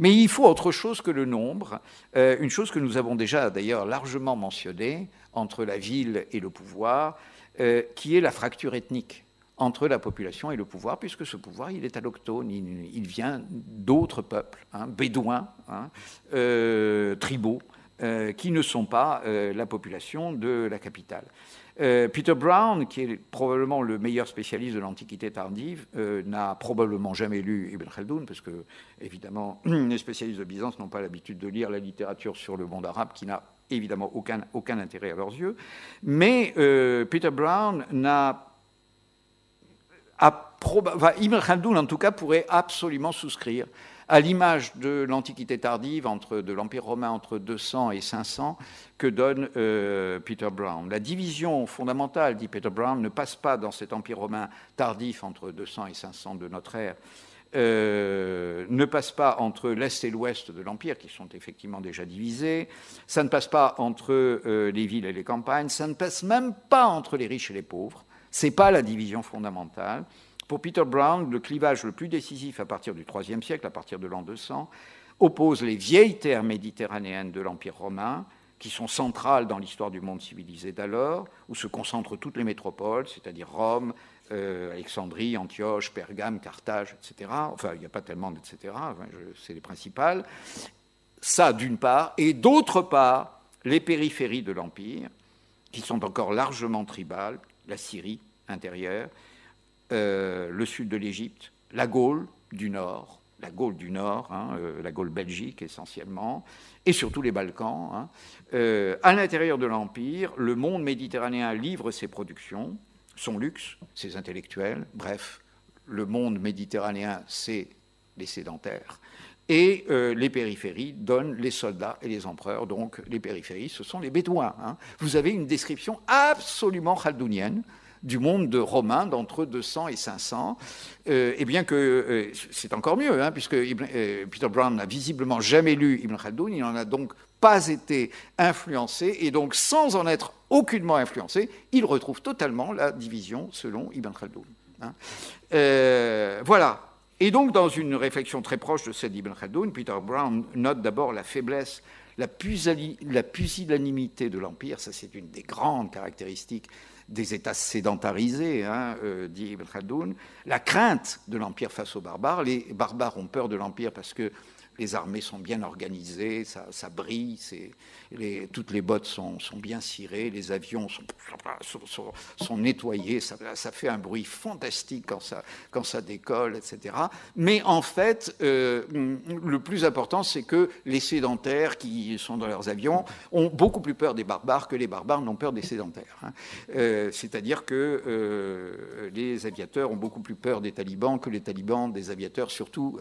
Mais il faut autre chose que le nombre, une chose que nous avons déjà d'ailleurs largement mentionnée entre la ville et le pouvoir, euh, qui est la fracture ethnique entre la population et le pouvoir, puisque ce pouvoir, il est alloctone, il, vient d'autres peuples, hein, bédouins, hein, euh, tribaux, euh, qui ne sont pas la population de la capitale. Peter Brown, qui est probablement le meilleur spécialiste de l'Antiquité tardive, n'a probablement jamais lu Ibn Khaldun, parce que, évidemment, les spécialistes de Byzance n'ont pas l'habitude de lire la littérature sur le monde arabe, qui n'a évidemment aucun, intérêt à leurs yeux. Mais euh, Peter Brown n'a. Enfin, Ibn en tout cas, pourrait absolument souscrire à l'image de l'Antiquité tardive de l'Empire romain entre 200 et 500 que donne euh, Peter Brown. La division fondamentale, dit Peter Brown, ne passe pas dans cet Empire romain tardif entre 200 et 500 de notre ère, euh, ne passe pas entre l'Est et l'Ouest de l'Empire, qui sont effectivement déjà divisés, ça ne passe pas entre euh, les villes et les campagnes, ça ne passe même pas entre les riches et les pauvres. Ce n'est pas la division fondamentale. Pour Peter Brown, le clivage le plus décisif à partir du IIIe siècle, à partir de l'an 200, oppose les vieilles terres méditerranéennes de l'Empire romain, qui sont centrales dans l'histoire du monde civilisé d'alors, où se concentrent toutes les métropoles, c'est-à-dire Rome, euh, Alexandrie, Antioche, Pergame, Carthage, etc. Enfin, il n'y a pas tellement d'etc. c'est les principales. Ça, d'une part. Et d'autre part, les périphéries de l'Empire, qui sont encore largement tribales, la Syrie intérieure, euh, le sud de l'Égypte, la Gaule du Nord, la Gaule du Nord, hein, euh, la Gaule belgique essentiellement, et surtout les Balkans. Hein. à l'intérieur de l'Empire, le monde méditerranéen livre ses productions, son luxe, ses intellectuels, bref, le monde méditerranéen, c'est les sédentaires. Et euh, les périphéries donnent les soldats et les empereurs. Donc les périphéries, ce sont les Bédouins. Hein. Vous avez une description absolument chaldounienne du monde de romain d'entre 200 et 500. Euh, et bien que euh, c'est encore mieux, hein, puisque Peter Brown n'a visiblement jamais lu Ibn Khaldoun, il n'en a donc pas été influencé, et donc sans en être aucunement influencé, il retrouve totalement la division selon Ibn Khaldoun. Hein. voilà, et donc, dans une réflexion très proche de celle d'Ibn Khaldoun, Peter Brown note d'abord la faiblesse, la, pusillanimité de l'Empire, ça c'est une des grandes caractéristiques des États sédentarisés, hein, euh, dit Ibn Khaldoun, la crainte de l'Empire face aux barbares. Les barbares ont peur de l'Empire parce que les armées sont bien organisées, ça, brille, toutes les bottes sont, bien cirées, les avions sont, nettoyés, ça, fait un bruit fantastique quand ça, quand ça décolle, etc. Mais en fait, euh, le plus important, c'est que les sédentaires qui sont dans leurs avions ont beaucoup plus peur des barbares que les barbares n'ont peur des sédentaires. Hein. Euh, c'est-à-dire que euh, les aviateurs ont beaucoup plus peur des talibans que les talibans des aviateurs, surtout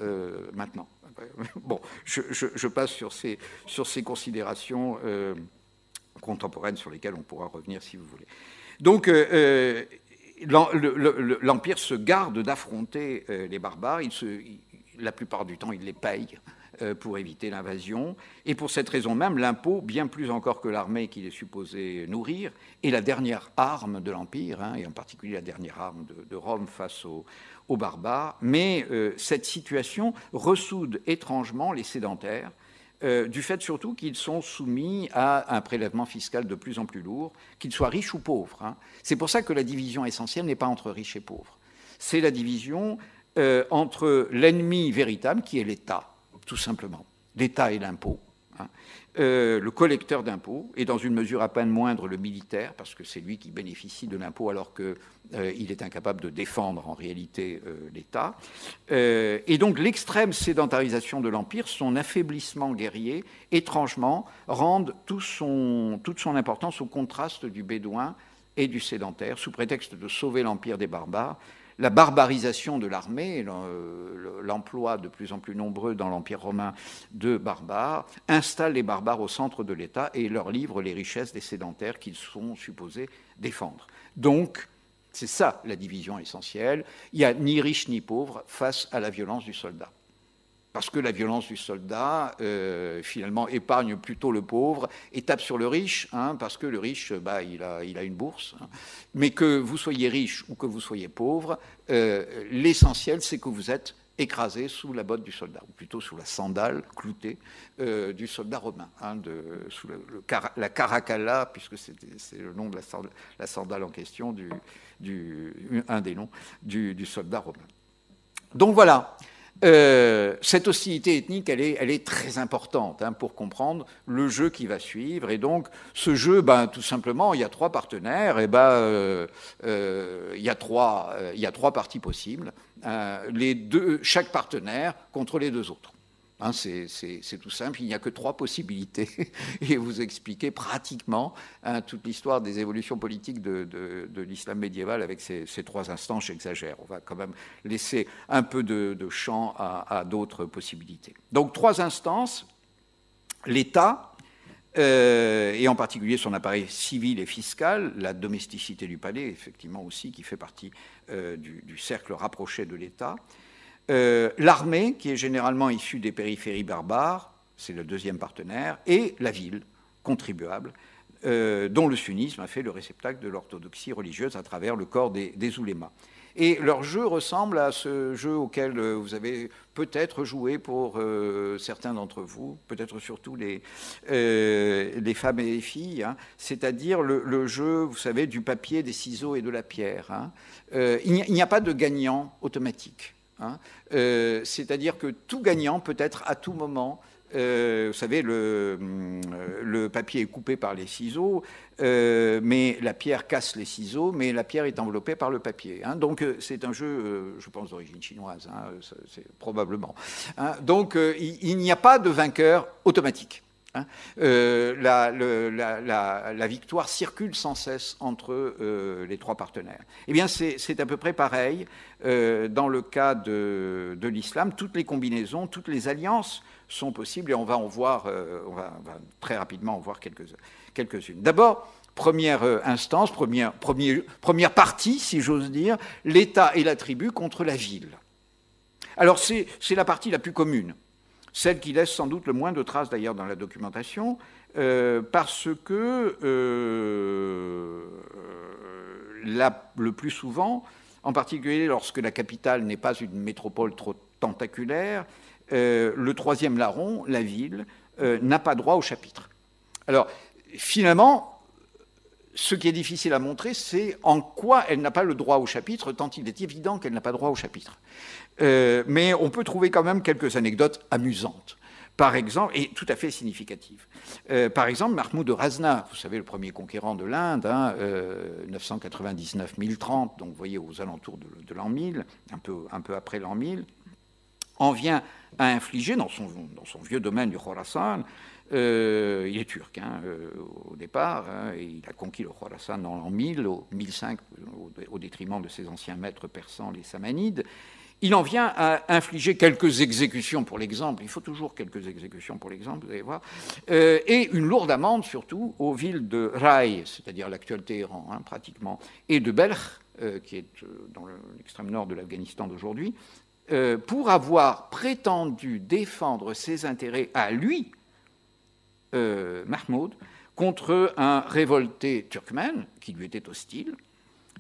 maintenant. Bon, je, passe sur ces, sur ces considérations euh, contemporaines sur lesquelles on pourra revenir si vous voulez. Donc, euh, euh, l'Empire se garde d'affronter les barbares. La plupart du temps, il les paye pour éviter l'invasion. Et pour cette raison même, l'impôt, bien plus encore que l'armée qu'il est supposé nourrir, est la dernière arme de l'Empire, hein, et en particulier la dernière arme de, de Rome face aux, aux barbares, mais euh, cette situation ressoude étrangement les sédentaires, euh, du fait surtout qu'ils sont soumis à un prélèvement fiscal de plus en plus lourd, qu'ils soient riches ou pauvres. Hein. C'est pour ça que la division essentielle n'est pas entre riches et pauvres. C'est la division euh, entre l'ennemi véritable, qui est l'État, tout simplement. L'État et l'impôt. Hein. le collecteur d'impôts, et dans une mesure à peine moindre le militaire, parce que c'est lui qui bénéficie de l'impôt alors que euh, est incapable de défendre en réalité euh, l'État. Euh, et donc l'extrême sédentarisation de l'Empire, son affaiblissement guerrier, étrangement, rendent toute son importance au contraste du bédouin et du sédentaire, sous prétexte de sauver l'Empire des barbares. La barbarisation de l'armée, l'emploi de plus en plus nombreux dans l'Empire romain de barbares, installe les barbares au centre de l'État et leur livre les richesses des sédentaires qu'ils sont supposés défendre. Donc, c'est ça la division essentielle. Il n'y a ni riche ni pauvre face à la violence du soldat. Parce que la violence du soldat, euh, finalement, épargne plutôt le pauvre et tape sur le riche, hein, parce que le riche, bah, il, a, il a une bourse. Hein. Mais que vous soyez riche ou que vous soyez pauvre, euh, l'essentiel, c'est que vous êtes écrasé sous la botte du soldat, ou plutôt sous la sandale cloutée euh, du soldat romain, hein, de, sous la caracalla, puisque c'est le nom de la sandale, en question, du, du, un des noms du, soldat romain. Donc voilà, euh, cette hostilité ethnique, elle est, très importante hein, pour comprendre le jeu qui va suivre. Et donc, ce jeu, ben, tout simplement, il y a trois partenaires, et ben, euh, il, y a trois, il y a trois parties possibles. Euh, les deux, chaque partenaire contre les deux autres. Hein, c'est tout simple, il n'y a que trois possibilités et vous expliquez pratiquement hein, toute l'histoire des évolutions politiques de, l'islam médiéval avec ces, trois instants, j'exagère. On va quand même laisser un peu de, champ à, d'autres possibilités. Donc trois instances, l'État, euh, et en particulier son appareil civil et fiscal, la domesticité du palais, effectivement aussi, qui fait partie euh, du, cercle rapproché de l'État. Euh, l'armée, qui est généralement issue des périphéries barbares, c'est le deuxième partenaire, et la ville, contribuable, dont le sunnisme a fait le réceptacle de l'orthodoxie religieuse à travers le corps des, des oulémas. Et leur jeu ressemble à ce jeu auquel euh, vous avez peut-être joué pour euh, certains d'entre vous, peut-être surtout les, euh, les femmes et les filles, hein. c'est-à-dire le, jeu, vous savez, du papier, des ciseaux et de la pierre. Hein. il n'y a, pas de gagnant automatique. Hein. c'est-à-dire que tout gagnant peut être à tout moment euh, vous savez, le, le, papier est coupé par les ciseaux, euh, mais la pierre casse les ciseaux, mais la pierre est enveloppée par le papier. Hein. Donc euh, c'est un jeu, je pense, d'origine chinoise, hein, c'est probablement. Donc il, n'y a pas de vainqueur automatique. Hein. Euh, la, victoire circule sans cesse entre euh, les trois partenaires. Eh bien, c'est à peu près pareil euh, dans le cas de, l'islam. Toutes les combinaisons, toutes les alliances sont possibles et on va en voir, on va, très rapidement en voir quelques-unes. D'abord, première instance, première, première partie, si j'ose dire, l'État et la tribu contre la ville. Alors, c'est la partie la plus commune celle qui laisse sans doute le moins de traces d'ailleurs dans la documentation, euh, parce que euh, le plus souvent, en particulier lorsque la capitale n'est pas une métropole trop tentaculaire, euh, le troisième larron, la ville, n'a pas droit au chapitre. Alors, finalement, ce qui est difficile à montrer, c'est en quoi elle n'a pas le droit au chapitre, tant il est évident qu'elle n'a pas droit au chapitre. Euh, mais on peut trouver quand même quelques anecdotes amusantes. Par exemple, et tout à fait significatives. Euh, par exemple, Mahmoud de Razna, vous savez, le premier conquérant de l'Inde, 999-1030, hein, donc vous voyez aux alentours de, l'an 1000, un peu, un peu après l'an 1000, en vient à infliger dans son, dans son vieux domaine du Khorasan, euh, il est turc hein, au départ, hein, et il a conquis le Khorasan dans l'an 1000, au 1005, au, détriment de ses anciens maîtres persans, les Samanides. Il en vient à infliger quelques exécutions pour l'exemple, il faut toujours quelques exécutions pour l'exemple, vous allez voir, euh, et une lourde amende surtout aux villes de Rai, c'est-à-dire l'actuel Téhéran hein, pratiquement, et de Belch, euh, qui est euh, dans l'extrême nord de l'Afghanistan d'aujourd'hui, pour avoir prétendu défendre ses intérêts à lui, Mahmoud, contre un révolté turkmène qui lui était hostile,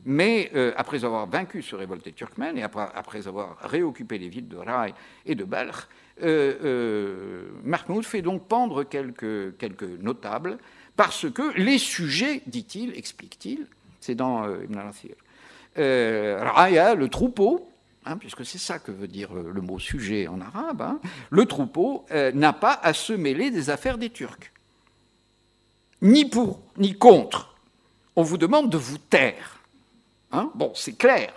mais euh, après avoir vaincu ce révolté turkmène et après, avoir réoccupé les villes de Rai et de Balkh, euh, euh, Mahmoud fait donc pendre quelques, quelques, notables parce que les sujets, dit-il, explique-t-il, c'est dans Ibn al-Athir, Raya, le troupeau, hein, puisque c'est ça que veut dire le mot sujet en arabe, hein, le troupeau n'a pas à se mêler des affaires des Turcs. Ni pour, ni contre. On vous demande de vous taire. Hein bon, c'est clair.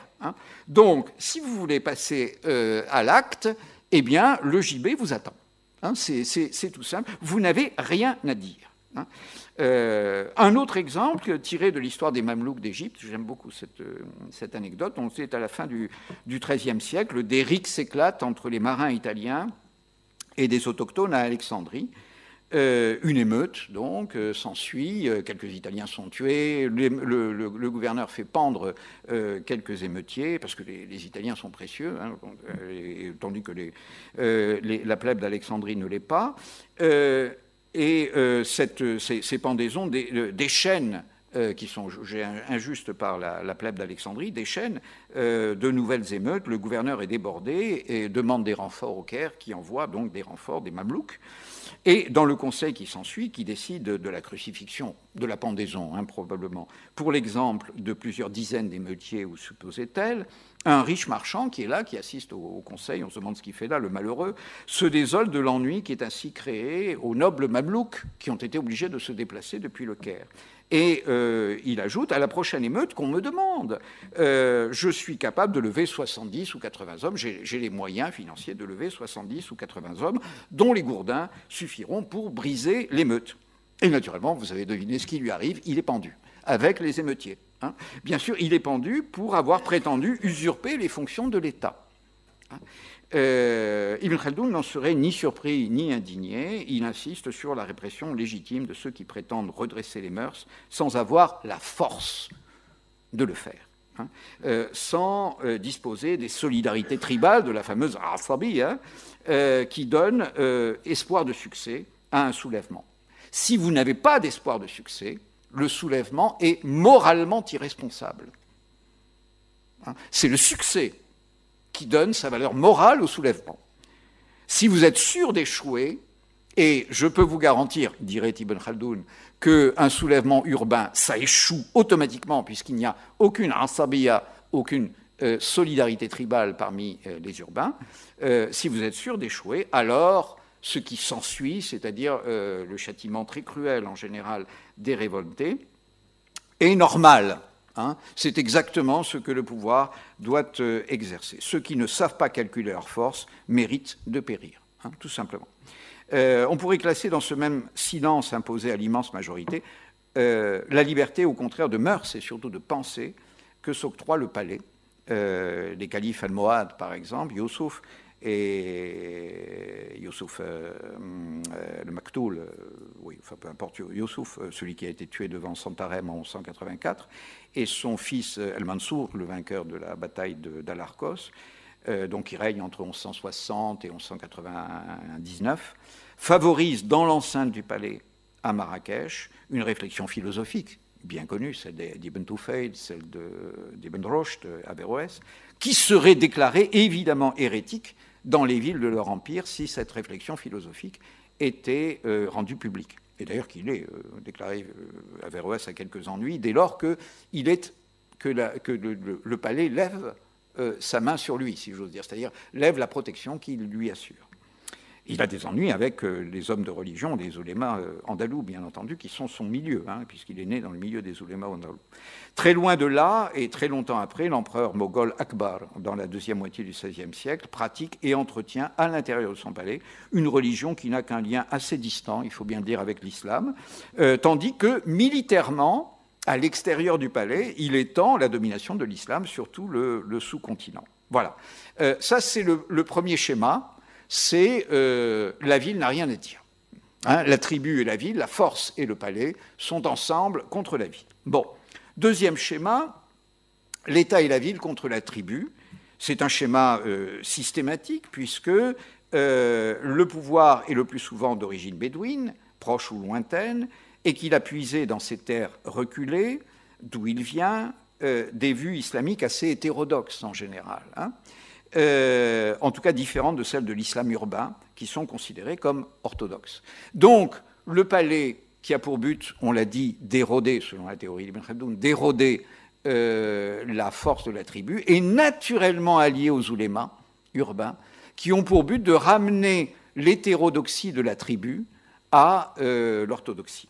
Donc, si vous voulez passer euh, à l'acte, eh bien, le JB vous attend. C'est tout simple. Vous n'avez rien à dire. Euh, un autre exemple tiré de l'histoire des Mamelouks d'Égypte, j'aime beaucoup cette, euh, cette, anecdote, on sait à la fin du, XIIIe siècle, des rixes s'éclatent entre les marins italiens et des autochtones à Alexandrie. Euh, une émeute, donc, s'ensuit. Quelques Italiens sont tués. Le, gouverneur fait pendre quelques émeutiers, parce que les, Italiens sont précieux, hein, tandis que la plèbe d'Alexandrie ne l'est pas. Et cette, ces, pendaisons déchaînent qui sont injustes par la, la plèbe d'Alexandrie, déchaînent de nouvelles émeutes. Le gouverneur est débordé et demande des renforts au Caire, qui envoie donc des renforts, des Mamelouks. Et dans le conseil qui s'ensuit, qui décide de la crucifixion, de la pendaison, hein, probablement, pour l'exemple de plusieurs dizaines d'émeutiers ou supposait-elle, un riche marchand qui est là, qui assiste au, conseil, on se demande ce qu'il fait là, le malheureux, se désole de l'ennui qui est ainsi créé aux nobles mamelouks qui ont été obligés de se déplacer depuis le Caire. Et euh, il ajoute à la prochaine émeute qu'on me demande. Euh, je suis capable de lever 70 ou 80 hommes, j'ai les moyens financiers de lever 70 ou 80 hommes, dont les gourdins suffiront pour briser l'émeute. Et naturellement, vous avez deviné ce qui lui arrive, il est pendu, avec les émeutiers. Hein. Bien sûr, il est pendu pour avoir prétendu usurper les fonctions de l'État. Hein. Euh, Ibn Khaldoun n'en serait ni surpris ni indigné. Il insiste sur la répression légitime de ceux qui prétendent redresser les mœurs sans avoir la force de le faire. Hein. Euh, sans euh, disposer des solidarités tribales de la fameuse Asabi, hein, qui donne espoir de succès à un soulèvement. Si vous n'avez pas d'espoir de succès, le soulèvement est moralement irresponsable. Hein. C'est le succès qui donne sa valeur morale au soulèvement. Si vous êtes sûr d'échouer, et je peux vous garantir, dirait Ibn Khaldoun, qu'un soulèvement urbain, ça échoue automatiquement, puisqu'il n'y a aucune asabiya, aucune euh, solidarité tribale parmi euh, les urbains, euh, si vous êtes sûr d'échouer, alors ce qui s'ensuit, c'est-à-dire le châtiment très cruel en général des révoltés, est normal. C'est exactement ce que le pouvoir doit euh, exercer. Ceux qui ne savent pas calculer leur force méritent de périr. hein, tout simplement. Euh, on pourrait classer dans ce même silence imposé à l'immense majorité euh, la liberté, au contraire, de mœurs et surtout de pensée que s'octroie le palais. Euh, les califes almohades, par exemple, Youssouf et Youssouf le Maktoul, oui, enfin peu importe, Youssouf, celui qui a été tué devant Santarem en 1184, et son fils El-Mansour, le vainqueur de la bataille d'Alarcos, euh, donc qui règne entre 1160 et 1199, favorise dans l'enceinte du palais à Marrakech une réflexion philosophique bien connue, celle d'Ibn Tufayl, celle d'Ibn Rushd, Averroès, qui serait déclarée évidemment hérétique dans les villes de leur empire si cette réflexion philosophique était euh, rendue publique. Et d'ailleurs qu'il est euh, déclaré Averroès a quelques ennuis dès lors que, le, palais lève euh, sa main sur lui, si j'ose dire, c'est-à-dire lève la protection qu'il lui assure. Il a des ennuis avec euh, les hommes de religion, les oulémas euh, andalous, bien entendu, qui sont son milieu, hein, puisqu'il est né dans le milieu des oulémas andalous. Très loin de là, et très longtemps après, l'empereur moghol Akbar, dans la deuxième moitié du XVIe siècle, pratique et entretient à l'intérieur de son palais une religion qui n'a qu'un lien assez distant, il faut bien le dire, avec l'islam, tandis que militairement, à l'extérieur du palais, il étend la domination de l'islam sur tout le, sous-continent. Voilà. Euh, ça, c'est le, premier schéma. C'est euh, la ville n'a rien à dire. Hein, la tribu et la ville, la force et le palais sont ensemble contre la ville. Bon. Deuxième schéma, l'État et la ville contre la tribu. C'est un schéma euh, systématique puisque le pouvoir est le plus souvent d'origine bédouine, proche ou lointaine, et qu'il a puisé dans ces terres reculées, d'où il vient, euh, des vues islamiques assez hétérodoxes en général, hein. Euh, en tout cas différentes de celles de l'islam urbain, qui sont considérées comme orthodoxes. Donc, le palais qui a pour but, on l'a dit, d'éroder, selon la théorie d'Ibn Khaldoun, d'éroder euh, la force de la tribu, est naturellement allié aux oulémas urbains, qui ont pour but de ramener l'hétérodoxie de la tribu à l'orthodoxie.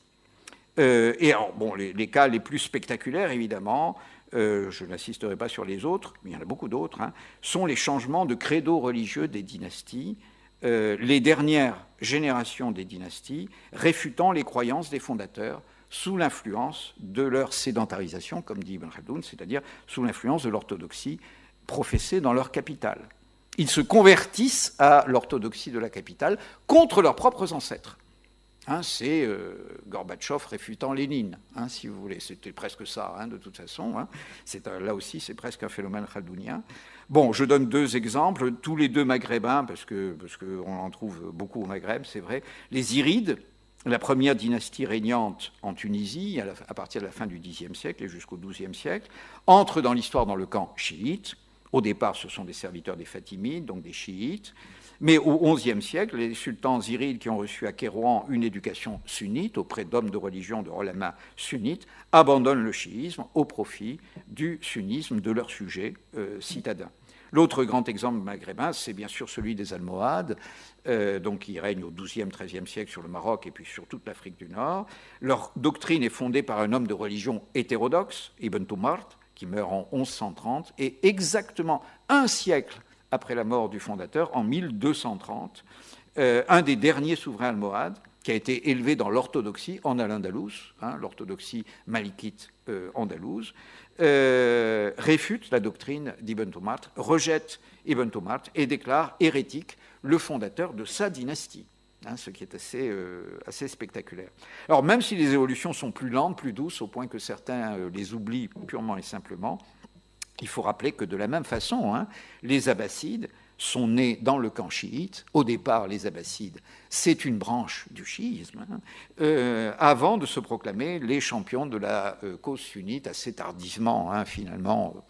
Euh, et bon, les, cas les plus spectaculaires, évidemment, euh, je n'insisterai pas sur les autres, mais il y en a beaucoup d'autres, hein, sont les changements de credo religieux des dynasties, euh, les dernières générations des dynasties réfutant les croyances des fondateurs sous l'influence de leur sédentarisation, comme dit Ibn Khaldoun, c'est-à-dire sous l'influence de l'orthodoxie professée dans leur capitale. Ils se convertissent à l'orthodoxie de la capitale contre leurs propres ancêtres. Hein, c'est euh, Gorbatchev réfutant Lénine, hein, si vous voulez. C'était presque ça, hein, de toute façon. Là aussi, c'est presque un phénomène khaldounien. Bon, je donne deux exemples, tous les deux maghrébins, parce qu'on que en trouve beaucoup au Maghreb, c'est vrai. Les Irides, la première dynastie régnante en Tunisie, à, partir de la fin du Xe siècle et jusqu'au XIIe siècle, entrent dans l'histoire dans le camp chiite. Au départ, ce sont des serviteurs des Fatimides, donc des chiites. Mais au XIe siècle, les sultans irides qui ont reçu à Kérouan une éducation sunnite auprès d'hommes de religion, de relama sunnites, abandonnent le chiisme au profit du sunnisme de leurs sujets euh, citadins. L'autre grand exemple maghrébin, c'est bien sûr celui des Almohades, euh, donc qui règnent au XIIe, XIIIe siècle sur le Maroc et puis sur toute l'Afrique du Nord. Leur doctrine est fondée par un homme de religion hétérodoxe, Ibn Tumart, qui meurt en 1130, et exactement un siècle après la mort du fondateur, en 1230, euh, un des derniers souverains almohades, qui a été élevé dans l'orthodoxie en Al-Andalus, hein, l'orthodoxie malikite euh, andalouse, euh, réfute la doctrine d'Ibn Tomat, rejette Ibn Tomat et déclare hérétique le fondateur de sa dynastie. Hein, ce qui est assez, assez spectaculaire. Alors même si les évolutions sont plus lentes, plus douces, au point que certains les oublient purement et simplement, il faut rappeler que de la même façon, hein, les Abbassides sont nés dans le camp chiite. Au départ, les Abbassides, c'est une branche du chiisme, hein, euh, avant de se proclamer les champions de la euh, cause sunnite assez tardivement, finalement,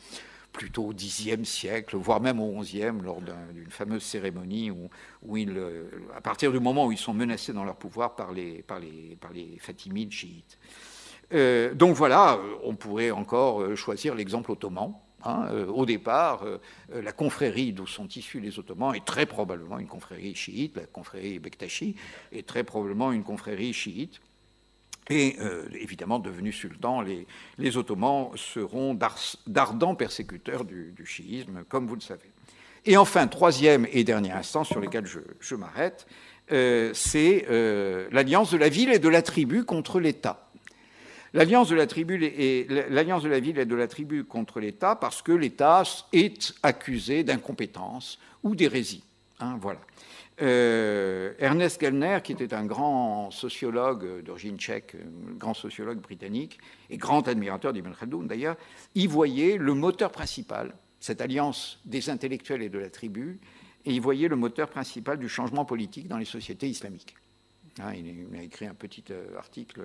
plutôt au Xe siècle, voire même au XIe, lors d'une fameuse cérémonie où, euh, à partir du moment où ils sont menacés dans leur pouvoir par les, Fatimides chiites. donc voilà, on pourrait encore choisir l'exemple ottoman, Hein, euh, au départ, euh, euh, la confrérie d'où sont issus les Ottomans est très probablement une confrérie chiite, la confrérie Bektashi est très probablement une confrérie chiite. Et évidemment, devenus sultans, les, Ottomans seront d'ardents persécuteurs du, chiisme, comme vous le savez. Et enfin, troisième et dernier instance sur lequel je, m'arrête, c'est l'alliance de la ville et de la tribu contre l'État. L'alliance de, la tribu l'alliance de la ville et de la tribu contre l'État parce que l'État est accusé d'incompétence ou d'hérésie. Hein, voilà. Euh, Ernest Gellner, qui était un grand sociologue d'origine tchèque, un grand sociologue britannique et grand admirateur d'Ibn Khaldoun d'ailleurs, y voyait le moteur principal, cette alliance des intellectuels et de la tribu, et y voyait le moteur principal du changement politique dans les sociétés islamiques. Hein, il, a écrit un petit euh, article,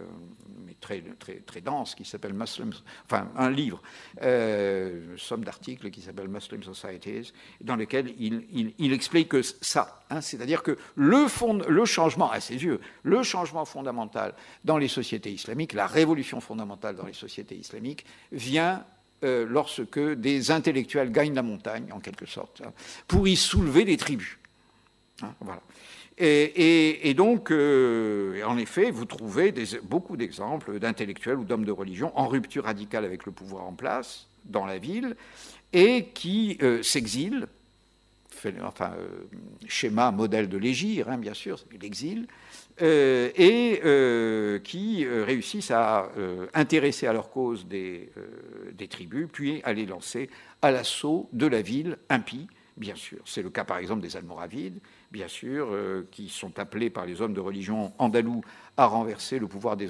mais très, très, très dense, qui s'appelle Muslims, enfin un livre, euh, somme d'articles qui s'appelle Muslim Societies, dans lequel il, explique que ça, hein, c'est-à-dire que le, le changement, à ses yeux, le changement fondamental dans les sociétés islamiques, la révolution fondamentale dans les sociétés islamiques, vient euh, lorsque des intellectuels gagnent la montagne, en quelque sorte, hein, pour y soulever des tribus. voilà. Et, donc, euh, en effet, vous trouvez beaucoup d'exemples d'intellectuels ou d'hommes de religion en rupture radicale avec le pouvoir en place dans la ville et qui euh, s'exilent, enfin, euh, schéma, modèle de l'égir, hein, bien sûr, l'exil, et qui réussissent à intéresser à leur cause des, des, tribus, puis à les lancer à l'assaut de la ville impie, bien sûr. C'est le cas par exemple des Almoravides, bien sûr, euh, qui sont appelés par les hommes de religion andalous à renverser le pouvoir des,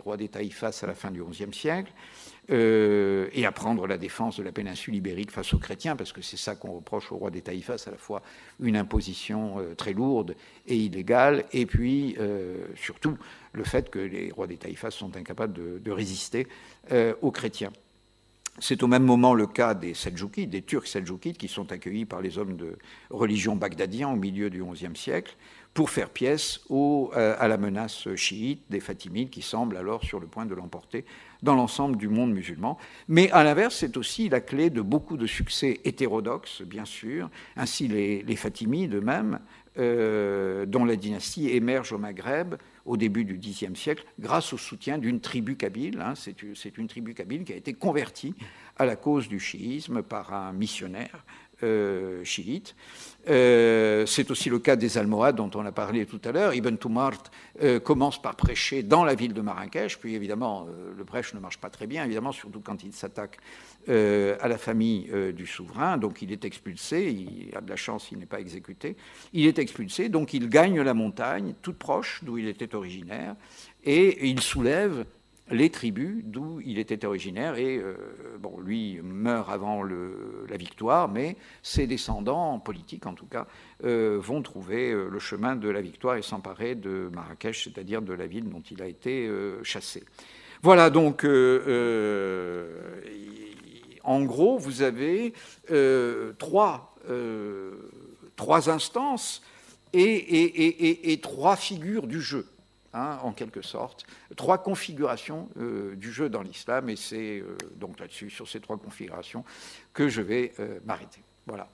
rois des Taïfas à la fin du XIe siècle, euh, et à prendre la défense de la péninsule ibérique face aux chrétiens, parce que c'est ça qu'on reproche aux rois des Taïfas, à la fois une imposition euh, très lourde et illégale, et puis surtout le fait que les rois des Taïfas sont incapables de résister aux chrétiens. C'est au même moment le cas des Seljoukides, des Turcs Seljoukides, qui sont accueillis par les hommes de religion bagdadien au milieu du XIe siècle pour faire pièce euh, à la menace chiite des Fatimides qui semblent alors sur le point de l'emporter dans l'ensemble du monde musulman. Mais à l'inverse, c'est aussi la clé de beaucoup de succès hétérodoxes, bien sûr. Ainsi, les, Fatimides eux-mêmes, euh, dont la dynastie émerge au Maghreb, au début du Xe siècle, grâce au soutien d'une tribu kabyle. Hein, c'est une tribu kabyle qui a été convertie à la cause du chiisme par un missionnaire euh, chiite. Euh, c'est aussi le cas des Almohades dont on a parlé tout à l'heure. Ibn Tumart euh, commence par prêcher dans la ville de Marrakech, puis évidemment le prêche ne marche pas très bien, évidemment surtout quand il s'attaque à la famille du souverain, donc il est expulsé, il a de la chance, il n'est pas exécuté, il est expulsé, donc il gagne la montagne toute proche d'où il était originaire, et il soulève les tribus d'où il était originaire. Et euh, lui meurt avant la victoire, mais ses descendants, politiques en tout cas, euh, vont trouver euh, le chemin de la victoire et s'emparer de Marrakech, c'est-à-dire de la ville dont il a été chassé. Voilà donc. en gros, vous avez trois instances et trois figures du jeu. Hein, en quelque sorte, trois configurations euh, du jeu dans l'islam, et c'est euh, donc là-dessus, sur ces trois configurations, que je vais euh, m'arrêter. Voilà.